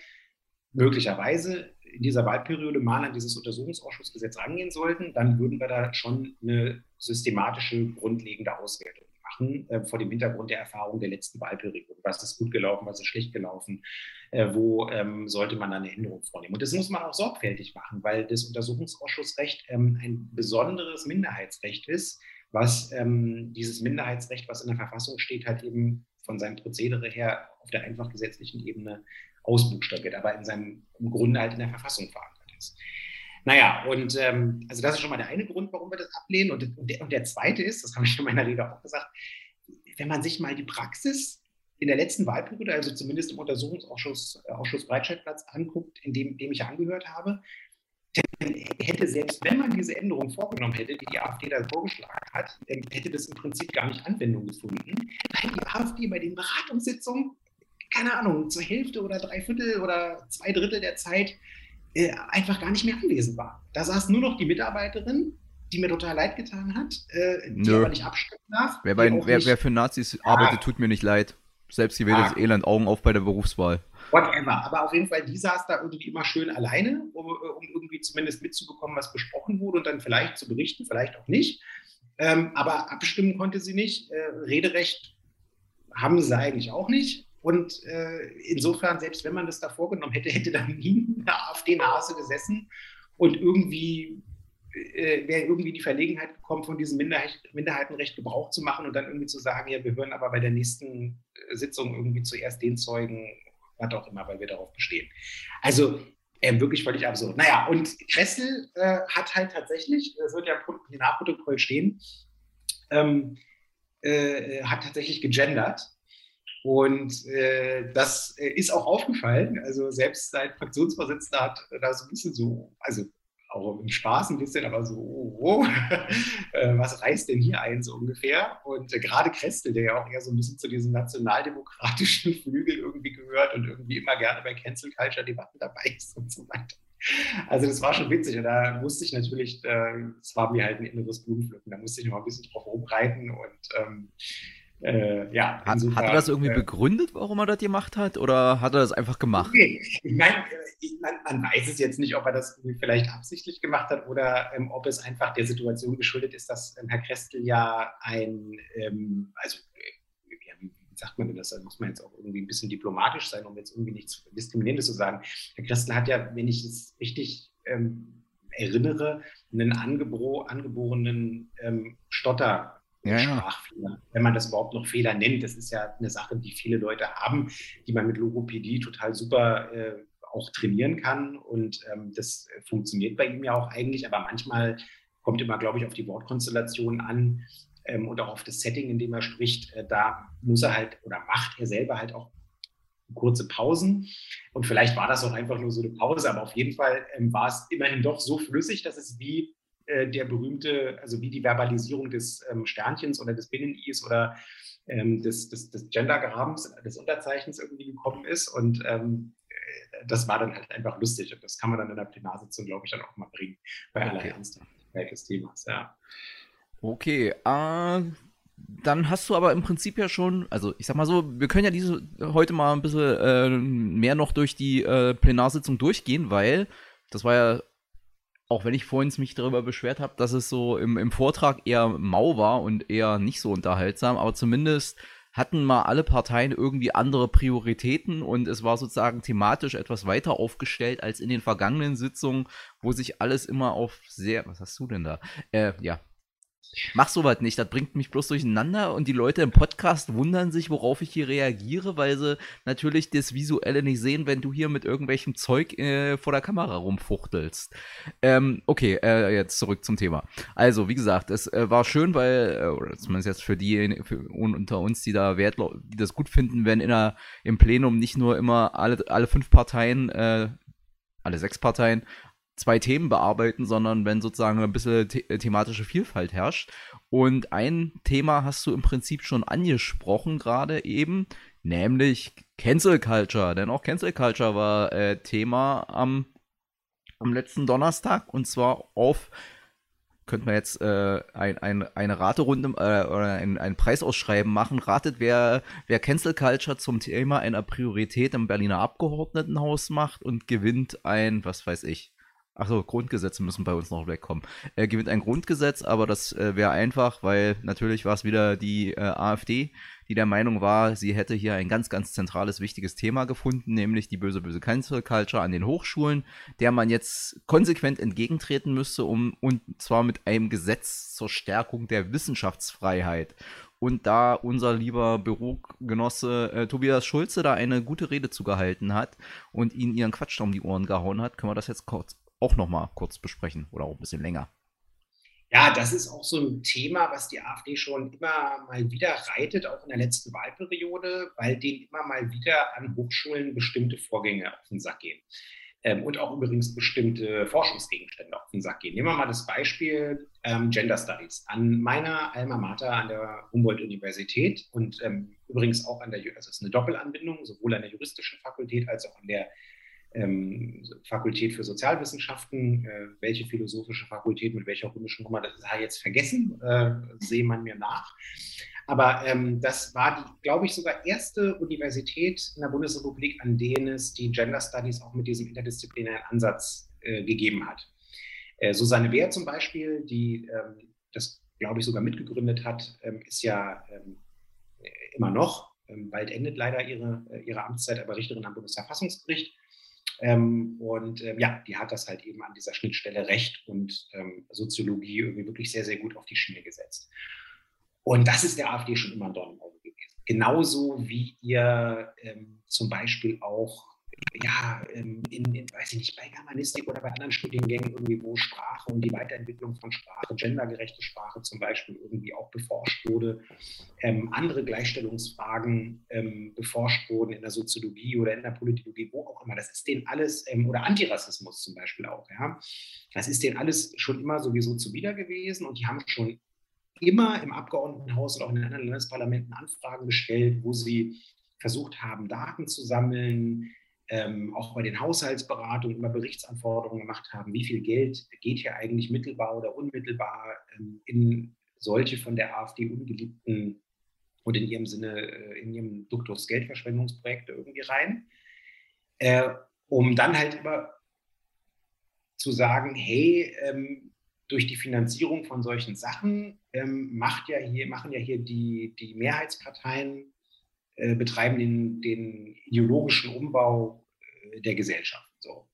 möglicherweise in dieser Wahlperiode mal an dieses Untersuchungsausschussgesetz rangehen sollten, dann würden wir da schon eine systematische, grundlegende Auswertung machen, äh, vor dem Hintergrund der Erfahrung der letzten Wahlperiode. Was ist gut gelaufen, was ist schlecht gelaufen, äh, wo ähm, sollte man eine Änderung vornehmen. Und das muss man auch sorgfältig machen, weil das Untersuchungsausschussrecht ähm, ein besonderes Minderheitsrecht ist, was ähm, dieses Minderheitsrecht, was in der Verfassung steht, halt eben von seinem Prozedere her auf der einfach gesetzlichen Ebene ausbuchstabiert, aber in seinem im Grunde halt in der Verfassung verankert ist. Naja, und ähm, also das ist schon mal der eine Grund, warum wir das ablehnen. Und, und, der, und der zweite ist, das habe ich in meiner Rede auch gesagt, wenn man sich mal die Praxis in der letzten Wahlperiode, also zumindest im Untersuchungsausschuss äh, Ausschuss Breitscheidplatz anguckt, in dem, dem ich angehört habe, dann hätte selbst wenn man diese Änderung vorgenommen hätte, die die AfD da vorgeschlagen hat, hätte das im Prinzip gar nicht Anwendung gefunden, weil die AfD bei den Beratungssitzungen keine Ahnung, zur Hälfte oder drei Viertel oder zwei Drittel der Zeit äh, einfach gar nicht mehr anwesend war. Da saß nur noch die Mitarbeiterin, die mir total leid getan hat, äh, die Nö. aber nicht abstimmen darf. Wer, bei, wer, nicht, wer für Nazis ah, arbeitet, tut mir nicht leid. Selbst gewähltes ah, Elend, Augen auf bei der Berufswahl. Whatever. Aber auf jeden Fall, die saß da irgendwie immer schön alleine, um, um irgendwie zumindest mitzubekommen, was besprochen wurde und dann vielleicht zu berichten, vielleicht auch nicht. Ähm, aber abstimmen konnte sie nicht. Äh, Rederecht haben sie eigentlich auch nicht. Und äh, insofern, selbst wenn man das da vorgenommen hätte, hätte da nie eine AfD-Nase gesessen und irgendwie äh, wäre irgendwie die Verlegenheit gekommen, von diesem Minderheit, Minderheitenrecht Gebrauch zu machen und dann irgendwie zu sagen, ja, wir hören aber bei der nächsten äh, Sitzung irgendwie zuerst den Zeugen, was auch immer, weil wir darauf bestehen. Also äh, wirklich völlig absurd. Naja, und Kressel äh, hat halt tatsächlich, das wird ja im Nachprotokoll stehen, ähm, äh, hat tatsächlich gegendert. Und äh, das äh, ist auch aufgefallen. Also selbst sein Fraktionsvorsitzender hat da so ein bisschen so, also auch im Spaß ein bisschen, aber so, oh, oh. [laughs] Äh, was reißt denn hier ein, so ungefähr? Und äh, gerade Krestel, der ja auch eher so ein bisschen zu diesem nationaldemokratischen [laughs] Flügel irgendwie gehört und irgendwie immer gerne bei Cancel Culture Debatten dabei ist und so weiter. Also das war schon witzig und da musste ich natürlich, äh, es war mir halt ein inneres Blumenpflücken, da musste ich noch ein bisschen drauf rumreiten und ähm, äh, ja, hat, hat, er das irgendwie äh, begründet, warum er das gemacht hat, oder hat er das einfach gemacht? Okay. Ich meine, man, man, weiß es jetzt nicht, ob er das vielleicht absichtlich gemacht hat oder ähm, ob es einfach der Situation geschuldet ist, dass ähm, Herr Krestel ja ein, ähm, also äh, wie sagt man denn das? Da muss man jetzt auch irgendwie ein bisschen diplomatisch sein, um jetzt irgendwie nichts Diskriminierendes zu sagen. Herr Krestel hat ja, wenn ich es richtig ähm, erinnere, einen Angebro angeborenen ähm, Stotter ja, Sprachfehler, wenn man das überhaupt noch Fehler nennt. Das ist ja eine Sache, die viele Leute haben, die man mit Logopädie total super äh, auch trainieren kann. Und ähm, das funktioniert bei ihm ja auch eigentlich, aber manchmal kommt immer, glaube ich, auf die Wortkonstellation an ähm, und auch auf das Setting, in dem er spricht. Äh, da muss er halt oder macht er selber halt auch kurze Pausen. Und vielleicht war das auch einfach nur so eine Pause, aber auf jeden Fall ähm, war es immerhin doch so flüssig, dass es wie äh, der berühmte, also wie die Verbalisierung des ähm, Sternchens oder des Binnen-Is oder ähm, des, des, des Gender-Grabens, des Unterzeichens irgendwie gekommen ist. Und ähm, äh, das war dann halt einfach lustig. Und das kann man dann in der Plenarsitzung, glaube ich, dann auch mal bringen, bei aller okay. Ernsthaftigkeit des Themas. Ja. Okay, äh, dann hast du aber im Prinzip ja schon, also ich sag mal so, wir können ja diese heute mal ein bisschen äh, mehr noch durch die äh, Plenarsitzung durchgehen, weil das war ja auch wenn ich vorhin mich darüber beschwert habe, dass es so im, im Vortrag eher mau war und eher nicht so unterhaltsam, aber zumindest hatten mal alle Parteien irgendwie andere Prioritäten und es war sozusagen thematisch etwas weiter aufgestellt als in den vergangenen Sitzungen, wo sich alles immer auf sehr, was hast du denn da? Äh, ja, Mach sowas nicht, das bringt mich bloß durcheinander und die Leute im Podcast wundern sich, worauf ich hier reagiere, weil sie natürlich das Visuelle nicht sehen, wenn du hier mit irgendwelchem Zeug äh, vor der Kamera rumfuchtelst. Ähm, okay, äh, jetzt zurück zum Thema. Also, wie gesagt, es äh, war schön, weil, äh, oder zumindest jetzt für die für unter uns, die da Wert, die das gut finden, wenn in der, im Plenum nicht nur immer alle, alle fünf Parteien äh, alle sechs Parteien zwei Themen bearbeiten, sondern wenn sozusagen ein bisschen the äh, thematische Vielfalt herrscht. Und ein Thema hast du im Prinzip schon angesprochen gerade eben, nämlich Cancel Culture. Denn auch Cancel Culture war äh, Thema am, am letzten Donnerstag und zwar auf könnte man jetzt äh, ein, ein, eine Raterunde äh, oder ein, ein Preisausschreiben machen. Ratet, wer, wer Cancel Culture zum Thema einer Priorität im Berliner Abgeordnetenhaus macht und gewinnt ein, was weiß ich, Achso, Grundgesetze müssen bei uns noch wegkommen. Er gewinnt ein Grundgesetz, aber das äh, wäre einfach, weil natürlich war es wieder die äh, AfD, die der Meinung war, sie hätte hier ein ganz, ganz zentrales, wichtiges Thema gefunden, nämlich die böse, böse Cancel Culture an den Hochschulen, der man jetzt konsequent entgegentreten müsste, um, und zwar mit einem Gesetz zur Stärkung der Wissenschaftsfreiheit. Und da unser lieber Bürogenosse äh, Tobias Schulze da eine gute Rede zugehalten hat und ihnen ihren Quatsch um die Ohren gehauen hat, können wir das jetzt kurz auch noch mal kurz besprechen oder auch ein bisschen länger. Ja, das ist auch so ein Thema, was die AfD schon immer mal wieder reitet, auch in der letzten Wahlperiode, weil denen immer mal wieder an Hochschulen bestimmte Vorgänge auf den Sack gehen. Ähm, und auch übrigens bestimmte Forschungsgegenstände auf den Sack gehen. Nehmen wir mal das Beispiel ähm, Gender Studies. An meiner Alma Mater an der Humboldt-Universität und ähm, übrigens auch an der, also es ist eine Doppelanbindung, sowohl an der juristischen Fakultät als auch an der ähm, Fakultät für Sozialwissenschaften, äh, welche philosophische Fakultät mit welcher römischen Nummer, das habe ich jetzt vergessen, äh, sehe man mir nach. Aber ähm, das war die, glaube ich, sogar erste Universität in der Bundesrepublik, an denen es die Gender Studies auch mit diesem interdisziplinären Ansatz äh, gegeben hat. Äh, Susanne Wehr zum Beispiel, die ähm, das, glaube ich, sogar mitgegründet hat, ähm, ist ja ähm, immer noch, ähm, bald endet leider ihre, ihre Amtszeit, aber Richterin am Bundesverfassungsgericht Ähm, und ähm, ja, die hat das halt eben an dieser Schnittstelle Recht und ähm, Soziologie irgendwie wirklich sehr, sehr gut auf die Schiene gesetzt. Und das ist der AfD schon immer ein Dornenauge gewesen. Genauso wie ihr ähm, zum Beispiel auch ja, ähm, in, in, weiß ich nicht, bei Germanistik oder bei anderen Studiengängen irgendwie, wo Sprache und die Weiterentwicklung von Sprache, gendergerechte Sprache zum Beispiel irgendwie auch beforscht wurde, ähm, andere Gleichstellungsfragen ähm, beforscht wurden in der Soziologie oder in der Politologie, wo auch immer. Das ist denen alles, ähm, oder Antirassismus zum Beispiel auch, ja. Das ist denen alles schon immer sowieso zuwider gewesen und die haben schon immer im Abgeordnetenhaus und auch in den anderen Landesparlamenten Anfragen gestellt, wo sie versucht haben, Daten zu sammeln, ähm, auch bei den Haushaltsberatungen immer Berichtsanforderungen gemacht haben, wie viel Geld geht hier eigentlich mittelbar oder unmittelbar ähm, in solche von der AfD ungeliebten und in ihrem Sinne, äh, in ihrem Duktus Geldverschwendungsprojekte irgendwie rein, äh, um dann halt immer zu sagen, hey, ähm, durch die Finanzierung von solchen Sachen ähm, macht ja hier, machen ja hier die, die Mehrheitsparteien äh, betreiben den, den, ideologischen Umbau der Gesellschaft. So, um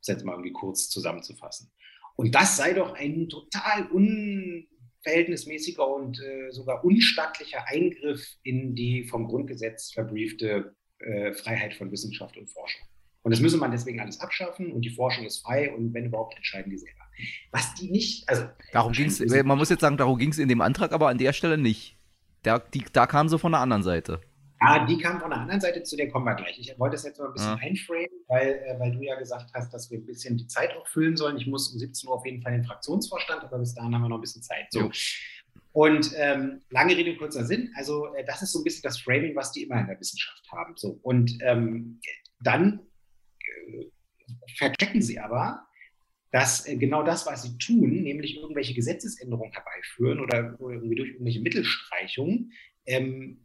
das jetzt mal irgendwie kurz zusammenzufassen. Und das sei doch ein total unverhältnismäßiger und äh, sogar unstattlicher Eingriff in die vom Grundgesetz verbriefte äh, Freiheit von Wissenschaft und Forschung. Und das müsse man deswegen alles abschaffen und die Forschung ist frei und wenn überhaupt entscheiden die selber. Was die nicht, also. Darum ging es, man muss jetzt sagen, darum ging es in dem Antrag, aber an der Stelle nicht. Da, die, da kam sie von der anderen Seite. Ja, die kam von der anderen Seite, zu der kommen wir gleich. Ich wollte das jetzt mal ein bisschen ja. einframen, weil, äh, weil du ja gesagt hast, dass wir ein bisschen die Zeit auch füllen sollen. Ich muss um 17 Uhr auf jeden Fall in den Fraktionsvorstand, aber bis dahin haben wir noch ein bisschen Zeit. So. Und ähm, lange Rede, kurzer Sinn. Also, äh, das ist so ein bisschen das Framing, was die immer in der Wissenschaft haben. So. Und ähm, dann äh, verchecken sie aber, dass äh, genau das, was sie tun, nämlich irgendwelche Gesetzesänderungen herbeiführen oder, oder irgendwie durch irgendwelche Mittelstreichungen, ähm,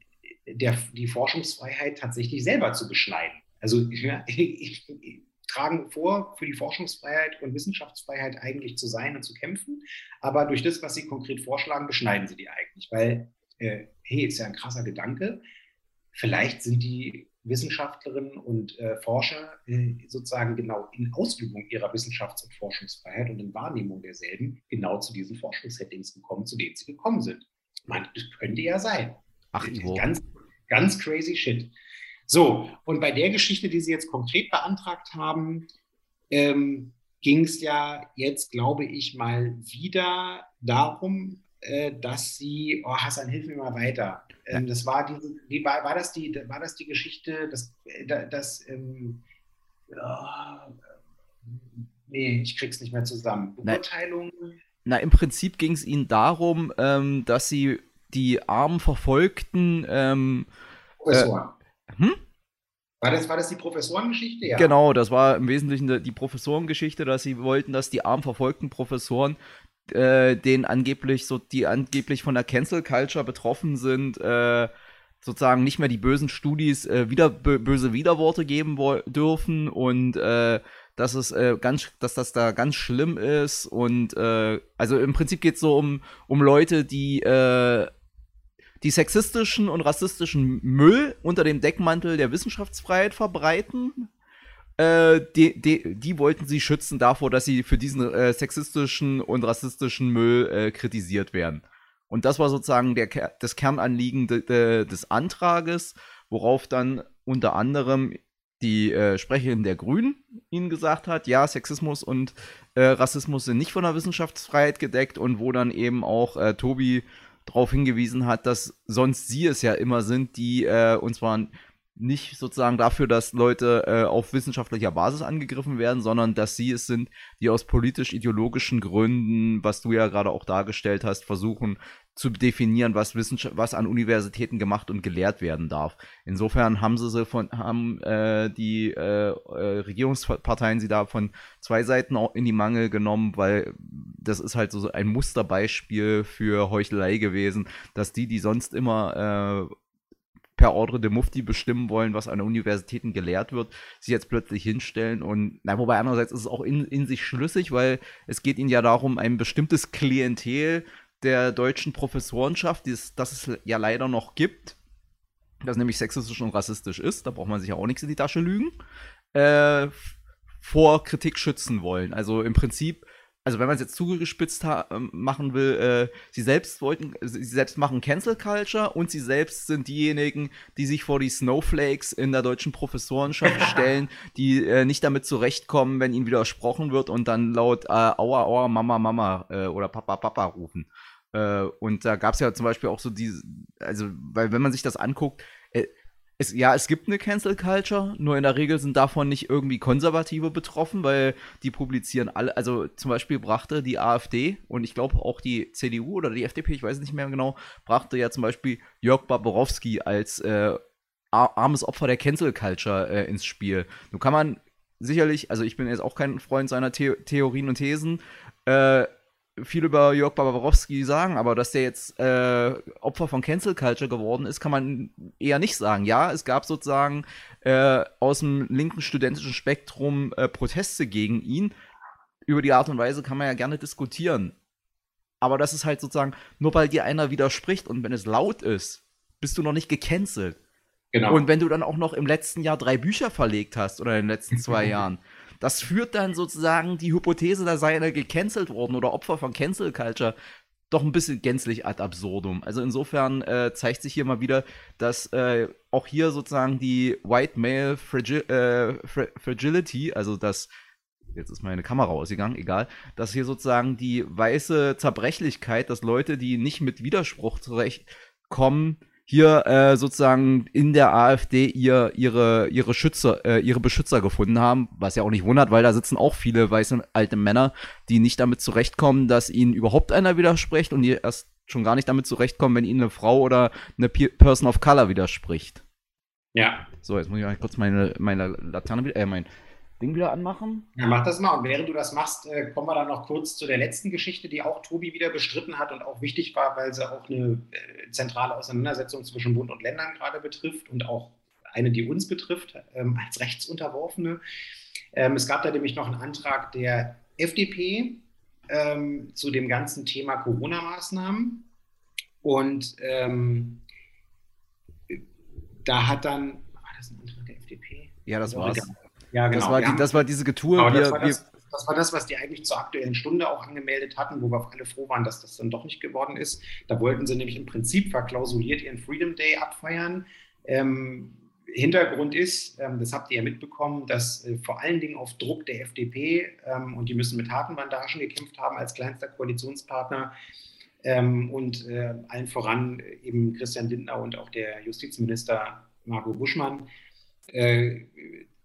der, die Forschungsfreiheit tatsächlich selber zu beschneiden. Also ja, ich, [laughs] ich, tragen vor, für die Forschungsfreiheit und Wissenschaftsfreiheit eigentlich zu sein und zu kämpfen, aber durch das, was sie konkret vorschlagen, beschneiden sie die eigentlich, weil, äh, hey, ist ja ein krasser Gedanke, vielleicht sind die Wissenschaftlerinnen und äh, Forscher äh, sozusagen genau in Ausübung ihrer Wissenschafts- und Forschungsfreiheit und in Wahrnehmung derselben genau zu diesen Forschungssettings gekommen, zu denen sie gekommen sind. Man, das könnte ja sein. Ach, Ivo. Ganz, Ganz crazy shit. So, und bei der Geschichte, die Sie jetzt konkret beantragt haben, ähm, ging es ja jetzt, glaube ich, mal wieder darum, äh, dass Sie, oh Hassan, hilf mir mal weiter. Ähm, das war diese, wie war, war, das die, war das die Geschichte, dass, äh, das, ähm, oh, nee, ich krieg's nicht mehr zusammen. Beurteilung. Na, im Prinzip ging es Ihnen darum, ähm, dass Sie die armen Verfolgten. Ähm, Professoren. Äh, hm? War das, war das die Professorengeschichte? Ja. Genau, das war im Wesentlichen die Professorengeschichte, dass sie wollten, dass die armen verfolgten Professoren, äh, denen angeblich so, die angeblich von der Cancel Culture betroffen sind, äh, sozusagen nicht mehr die bösen Studis äh, wieder böse Widerworte geben dürfen und äh, dass es äh, ganz, dass das da ganz schlimm ist und äh, also im Prinzip geht es so um, um Leute, die äh, die sexistischen und rassistischen Müll unter dem Deckmantel der Wissenschaftsfreiheit verbreiten. Äh, die, die, die, wollten sie schützen davor, dass sie für diesen äh, sexistischen und rassistischen Müll äh, kritisiert werden. Und das war sozusagen der, das Kernanliegen de, de, des Antrages, worauf dann unter anderem die äh, Sprecherin der Grünen ihnen gesagt hat, ja, Sexismus und äh, Rassismus sind nicht von der Wissenschaftsfreiheit gedeckt und wo dann eben auch äh, Tobi darauf hingewiesen hat, dass sonst sie es ja immer sind, die, äh, und zwar nicht sozusagen dafür, dass Leute äh, auf wissenschaftlicher Basis angegriffen werden, sondern dass sie es sind, die aus politisch-ideologischen Gründen, was du ja gerade auch dargestellt hast, versuchen zu definieren, was, Wissenschaft was an Universitäten gemacht und gelehrt werden darf. Insofern haben sie, sie von, haben äh, die äh, äh Regierungsparteien sie da von zwei Seiten auch in die Mangel genommen, weil das ist halt so ein Musterbeispiel für Heuchelei gewesen, dass die, die sonst immer äh, per Ordre de Mufti bestimmen wollen, was an Universitäten gelehrt wird, sich jetzt plötzlich hinstellen und, na, wobei andererseits ist es auch in, in sich schlüssig, weil es geht ihnen ja darum, ein bestimmtes Klientel der deutschen Professorenschaft, das, das es ja leider noch gibt, das nämlich sexistisch und rassistisch ist, da braucht man sich ja auch nichts in die Tasche lügen, äh, vor Kritik schützen wollen. Also im Prinzip also wenn man es jetzt zugespitzt ähm, machen will, äh, sie selbst wollten, sie selbst machen Cancel Culture und sie selbst sind diejenigen, die sich vor die Snowflakes in der deutschen Professorenschaft [laughs] stellen, die äh, nicht damit zurechtkommen, wenn ihnen widersprochen wird und dann laut äh, Aua, Aua, Mama, Mama äh, oder Papa, Papa rufen. Äh, und da gab es ja zum Beispiel auch so diese, also, weil wenn man sich das anguckt, äh, es, ja, es gibt eine Cancel Culture, nur in der Regel sind davon nicht irgendwie Konservative betroffen, weil die publizieren alle, also zum Beispiel brachte die AfD und ich glaube auch die CDU oder die FDP, ich weiß nicht mehr genau, brachte ja zum Beispiel Jörg Baborowski als äh, armes Opfer der Cancel Culture äh, ins Spiel. Nun kann man sicherlich, also ich bin jetzt auch kein Freund seiner The Theorien und Thesen, äh, viel über Jörg Barbarowski sagen, aber dass der jetzt äh, Opfer von Cancel Culture geworden ist, kann man eher nicht sagen. Ja, es gab sozusagen äh, aus dem linken studentischen Spektrum äh, Proteste gegen ihn. Über die Art und Weise kann man ja gerne diskutieren. Aber das ist halt sozusagen, nur weil dir einer widerspricht und wenn es laut ist, bist du noch nicht gecancelt. Genau. Und wenn du dann auch noch im letzten Jahr drei Bücher verlegt hast oder in den letzten zwei [laughs] Jahren, das führt dann sozusagen die Hypothese, da sei einer gecancelt worden oder Opfer von Cancel Culture, doch ein bisschen gänzlich ad absurdum. Also insofern äh, zeigt sich hier mal wieder, dass äh, auch hier sozusagen die White Male Fragi äh, Fra Fragility, also das jetzt ist meine Kamera ausgegangen, egal, dass hier sozusagen die weiße Zerbrechlichkeit, dass Leute, die nicht mit Widerspruch zurechtkommen, hier äh, sozusagen in der AfD ihr, ihre, ihre Schützer, äh, ihre Beschützer gefunden haben, was ja auch nicht wundert, weil da sitzen auch viele weiße alte Männer, die nicht damit zurechtkommen, dass ihnen überhaupt einer widerspricht und die erst schon gar nicht damit zurechtkommen, wenn ihnen eine Frau oder eine Person of Color widerspricht. Ja. So, jetzt muss ich mal kurz meine, meine Laterne, äh, mein Ding wieder anmachen? Ja, mach das mal. Und während du das machst, äh, kommen wir dann noch kurz zu der letzten Geschichte, die auch Tobi wieder bestritten hat und auch wichtig war, weil sie auch eine äh, zentrale Auseinandersetzung zwischen Bund und Ländern gerade betrifft und auch eine, die uns betrifft, ähm, als Rechtsunterworfene. Ähm, es gab da nämlich noch einen Antrag der FDP ähm, zu dem ganzen Thema Corona-Maßnahmen. Und ähm, da hat dann, war das ein Antrag der FDP? Ja, das war es. Ja, genau. Das war, die, das war diese Getue. Wir, das, war das, das, war das, was die eigentlich zur aktuellen Stunde auch angemeldet hatten, wo wir alle froh waren, dass das dann doch nicht geworden ist. Da wollten sie nämlich im Prinzip verklausuliert ihren Freedom Day abfeiern. Ähm, Hintergrund ist, ähm, das habt ihr ja mitbekommen, dass äh, vor allen Dingen auf Druck der FDP, ähm, und die müssen mit harten Bandagen gekämpft haben als kleinster Koalitionspartner, ähm, und äh, allen voran eben Christian Lindner und auch der Justizminister Marco Buschmann, äh,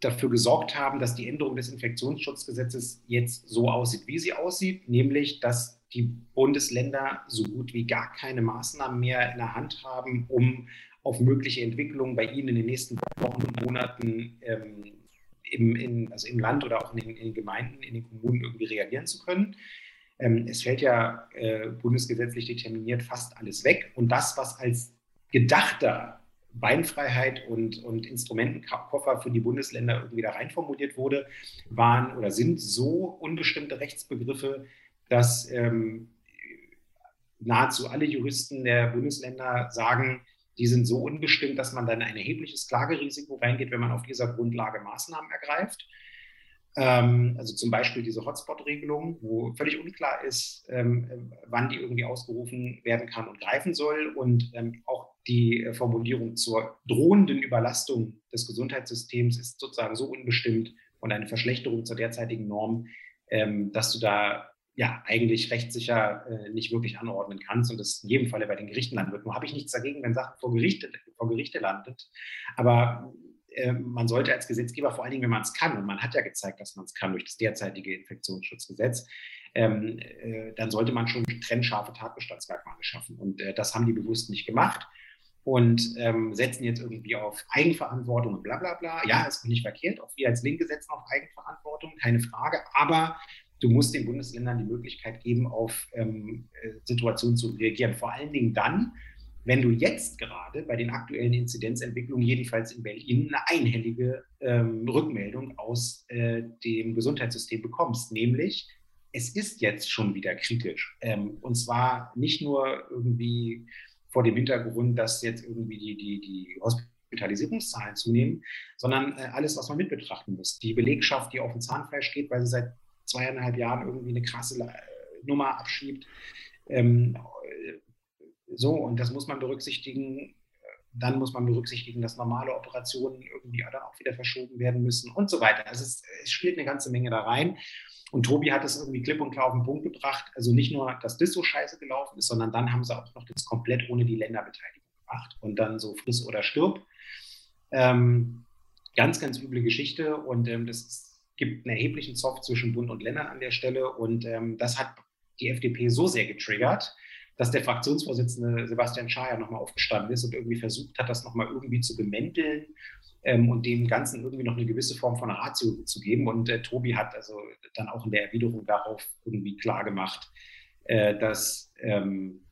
dafür gesorgt haben, dass die Änderung des Infektionsschutzgesetzes jetzt so aussieht, wie sie aussieht, nämlich dass die Bundesländer so gut wie gar keine Maßnahmen mehr in der Hand haben, um auf mögliche Entwicklungen bei ihnen in den nächsten Wochen und Monaten ähm, im, in, also im Land oder auch in den, in den, Gemeinden, in den Kommunen irgendwie reagieren zu können. Ähm, es fällt ja äh, bundesgesetzlich determiniert fast alles weg. Und das, was als gedachter Beinfreiheit und, und Instrumentenkoffer für die Bundesländer irgendwie da reinformuliert wurde, waren oder sind so unbestimmte Rechtsbegriffe, dass ähm, nahezu alle Juristen der Bundesländer sagen, die sind so unbestimmt, dass man dann ein erhebliches Klagerisiko reingeht, wenn man auf dieser Grundlage Maßnahmen ergreift. Ähm, also zum Beispiel diese Hotspot-Regelung, wo völlig unklar ist, ähm, wann die irgendwie ausgerufen werden kann und greifen soll. Und ähm, auch die äh, Formulierung zur drohenden Überlastung des Gesundheitssystems ist sozusagen so unbestimmt und eine Verschlechterung zur derzeitigen Norm, ähm, dass du da ja eigentlich rechtssicher äh, nicht wirklich anordnen kannst und das in jedem Falle bei den Gerichten landen wird. Nur habe ich nichts dagegen, wenn Sachen vor Gerichte, vor Gerichte landet. Aber äh, man sollte als Gesetzgeber, vor allen Dingen, wenn man es kann, und man hat ja gezeigt, dass man es kann durch das derzeitige Infektionsschutzgesetz, ähm, äh, dann sollte man schon trennscharfe Tatbestandsmerkmale schaffen. Und äh, das haben die bewusst nicht gemacht und ähm, setzen jetzt irgendwie auf Eigenverantwortung und bla bla bla. Ja, ist nicht verkehrt. Auch wir als Linke setzen auf Eigenverantwortung, keine Frage. Aber du musst den Bundesländern die Möglichkeit geben, auf ähm, Situationen zu reagieren. Vor allen Dingen dann, wenn du jetzt gerade bei den aktuellen Inzidenzentwicklungen, jedenfalls in Berlin, eine einhellige ähm, Rückmeldung aus äh, dem Gesundheitssystem bekommst, nämlich es ist jetzt schon wieder kritisch. Ähm, und zwar nicht nur irgendwie vor dem Hintergrund, dass jetzt irgendwie die, die, die Hospitalisierungszahlen zunehmen, sondern äh, alles, was man mit betrachten muss. Die Belegschaft, die auf dem Zahnfleisch geht, weil sie seit zweieinhalb Jahren irgendwie eine krasse äh, Nummer abschiebt. Ähm, so, und das muss man berücksichtigen. Dann muss man berücksichtigen, dass normale Operationen irgendwie dann auch wieder verschoben werden müssen und so weiter. Also es, es spielt eine ganze Menge da rein. Und Tobi hat es irgendwie klipp und klar auf den Punkt gebracht. Also nicht nur, dass das so scheiße gelaufen ist, sondern dann haben sie auch noch das komplett ohne die Länderbeteiligung gemacht und dann so friss oder stirb. Ähm, ganz, ganz üble Geschichte und ähm, das gibt einen erheblichen Zoff zwischen Bund und Ländern an der Stelle und ähm, das hat die FDP so sehr getriggert, dass der Fraktionsvorsitzende Sebastian Schaja nochmal aufgestanden ist und irgendwie versucht hat, das nochmal irgendwie zu bemänteln ähm, und dem Ganzen irgendwie noch eine gewisse Form von Ratio zu geben. Und äh, Tobi hat also dann auch in der Erwiderung darauf irgendwie klar gemacht, äh, dass, ähm,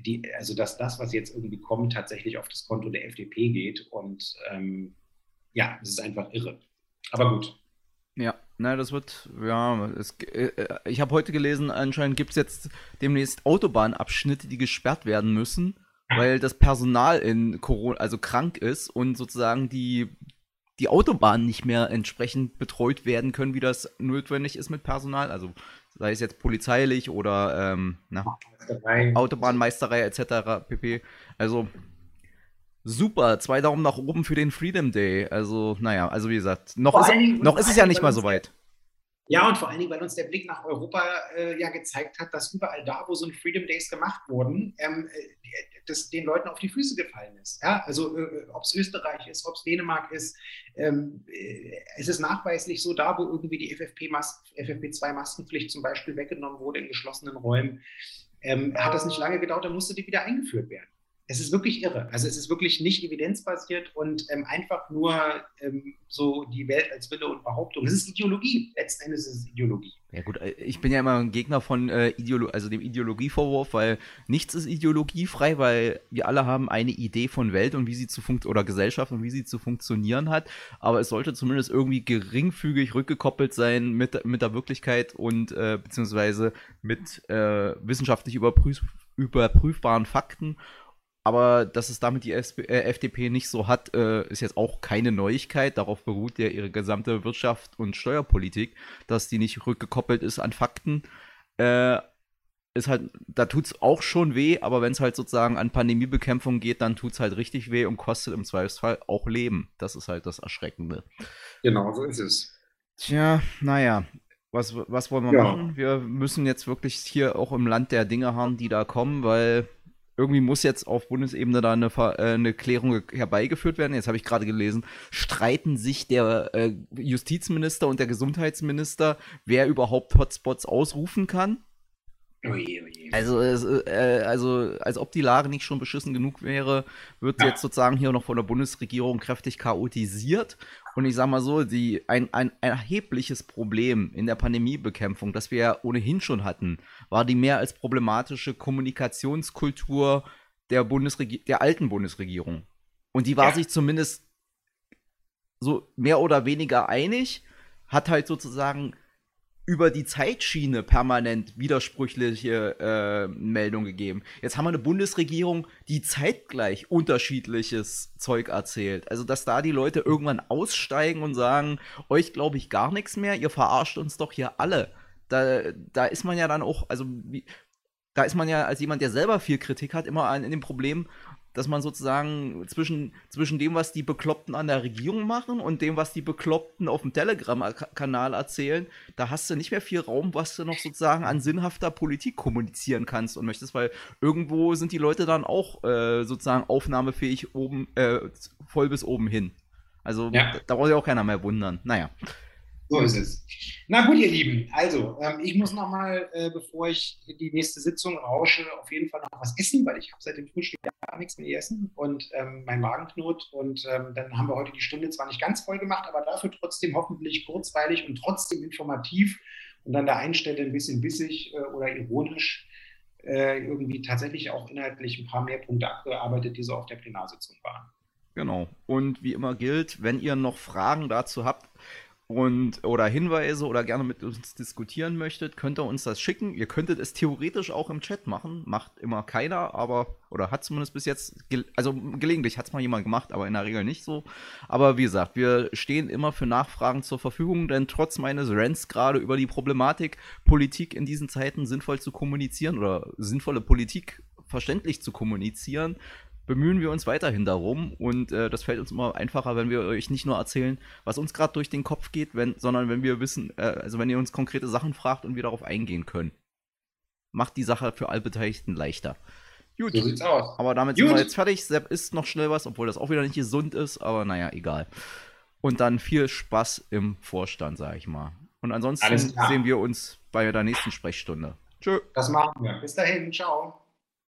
die, also dass das, was jetzt irgendwie kommt, tatsächlich auf das Konto der FDP geht. Und ähm, ja, es ist einfach irre. Aber gut. Ja, na, das wird, ja, es, äh, ich habe heute gelesen, anscheinend gibt es jetzt demnächst Autobahnabschnitte, die gesperrt werden müssen weil das Personal in Corona, also krank ist und sozusagen die, die Autobahnen nicht mehr entsprechend betreut werden können, wie das notwendig ist mit Personal. Also sei es jetzt polizeilich oder ähm, na, Autobahnmeisterei etc. pp. Also super, zwei Daumen nach oben für den Freedom Day. Also naja, also wie gesagt, noch, ist, noch ist es ja nicht mal so weit. Ja, und vor allen Dingen, weil uns der Blick nach Europa äh, ja gezeigt hat, dass überall da, wo so ein Freedom Days gemacht wurden, ähm, äh, das den Leuten auf die Füße gefallen ist. Ja, also äh, ob es Österreich ist, ob es Dänemark ist, ähm, äh, es ist nachweislich so, da wo irgendwie die FFP2-Maskenpflicht zum Beispiel weggenommen wurde in geschlossenen Räumen, ähm, hat das nicht lange gedauert, dann musste die wieder eingeführt werden es ist wirklich irre. Also es ist wirklich nicht evidenzbasiert und ähm, einfach nur ähm, so die Welt als Wille und Behauptung. Es ist Ideologie. Letzten Endes ist es Ideologie. Ja gut, äh, ich bin ja immer ein Gegner von äh, Ideolo also dem Ideologievorwurf, weil nichts ist ideologiefrei, weil wir alle haben eine Idee von Welt und wie sie zu funktionieren oder Gesellschaft und wie sie zu funktionieren hat. Aber es sollte zumindest irgendwie geringfügig rückgekoppelt sein mit, mit der Wirklichkeit und äh, beziehungsweise mit äh, wissenschaftlich überprüf überprüfbaren Fakten aber dass es damit die SP, äh, FDP nicht so hat, äh, ist jetzt auch keine Neuigkeit. Darauf beruht ja ihre gesamte Wirtschaft und Steuerpolitik, dass die nicht rückgekoppelt ist an Fakten. Äh, ist halt, da tut es auch schon weh, aber wenn es halt sozusagen an Pandemiebekämpfung geht, dann tut es halt richtig weh und kostet im Zweifelsfall auch Leben. Das ist halt das Erschreckende. Genau, so ist es. Tja, naja, was, was wollen wir ja. machen? Wir müssen jetzt wirklich hier auch im Land der Dinge haben, die da kommen, weil irgendwie muss jetzt auf Bundesebene da eine, äh, eine Klärung herbeigeführt werden. Jetzt habe ich gerade gelesen, streiten sich der äh, Justizminister und der Gesundheitsminister, wer überhaupt Hotspots ausrufen kann. Oje, oje. Also, äh, also, als ob die Lage nicht schon beschissen genug wäre, wird ja. jetzt sozusagen hier noch von der Bundesregierung kräftig chaotisiert. Und ich sage mal so, die, ein, ein erhebliches Problem in der Pandemiebekämpfung, das wir ja ohnehin schon hatten, war die mehr als problematische Kommunikationskultur der, Bundesregi der alten Bundesregierung. Und die war ja. sich zumindest so mehr oder weniger einig, hat halt sozusagen über die Zeitschiene permanent widersprüchliche äh, Meldungen gegeben. Jetzt haben wir eine Bundesregierung, die zeitgleich unterschiedliches Zeug erzählt. Also, dass da die Leute irgendwann aussteigen und sagen, euch glaube ich gar nichts mehr, ihr verarscht uns doch hier alle. Da, da ist man ja dann auch, also wie, da ist man ja als jemand, der selber viel Kritik hat, immer an, in dem Problem, dass man sozusagen zwischen, zwischen dem, was die Bekloppten an der Regierung machen und dem, was die Bekloppten auf dem Telegram-Kanal erzählen, da hast du nicht mehr viel Raum, was du noch sozusagen an sinnhafter Politik kommunizieren kannst und möchtest, weil irgendwo sind die Leute dann auch äh, sozusagen aufnahmefähig oben, äh, voll bis oben hin. Also ja. da, da braucht sich auch keiner mehr wundern. Naja. So ist es. Na gut, ihr Lieben. Also, ähm, ich muss nochmal, äh, bevor ich die nächste Sitzung rausche, auf jeden Fall noch was essen, weil ich habe seit dem Frühstück gar nichts mehr gegessen und ähm, mein Magen knurrt. Und ähm, dann haben wir heute die Stunde zwar nicht ganz voll gemacht, aber dafür trotzdem hoffentlich kurzweilig und trotzdem informativ und an der einen Stelle ein bisschen bissig äh, oder ironisch äh, irgendwie tatsächlich auch inhaltlich ein paar mehr Punkte abgearbeitet, die so auf der Plenarsitzung waren. Genau. Und wie immer gilt, wenn ihr noch Fragen dazu habt, und oder Hinweise oder gerne mit uns diskutieren möchtet, könnt ihr uns das schicken. Ihr könntet es theoretisch auch im Chat machen, macht immer keiner, aber oder hat zumindest bis jetzt, also gelegentlich hat es mal jemand gemacht, aber in der Regel nicht so. Aber wie gesagt, wir stehen immer für Nachfragen zur Verfügung, denn trotz meines Rants gerade über die Problematik, Politik in diesen Zeiten sinnvoll zu kommunizieren oder sinnvolle Politik verständlich zu kommunizieren, bemühen wir uns weiterhin darum und äh, das fällt uns immer einfacher, wenn wir euch nicht nur erzählen, was uns gerade durch den Kopf geht, wenn, sondern wenn wir wissen, äh, also wenn ihr uns konkrete Sachen fragt und wir darauf eingehen können. Macht die Sache für alle Beteiligten leichter. Gut. So sieht's aus. Aber damit Gut. sind wir jetzt fertig. Sepp isst noch schnell was, obwohl das auch wieder nicht gesund ist, aber naja, egal. Und dann viel Spaß im Vorstand, sag ich mal. Und ansonsten sehen wir uns bei der nächsten Sprechstunde. Tschö. Das machen wir. Bis dahin. Ciao.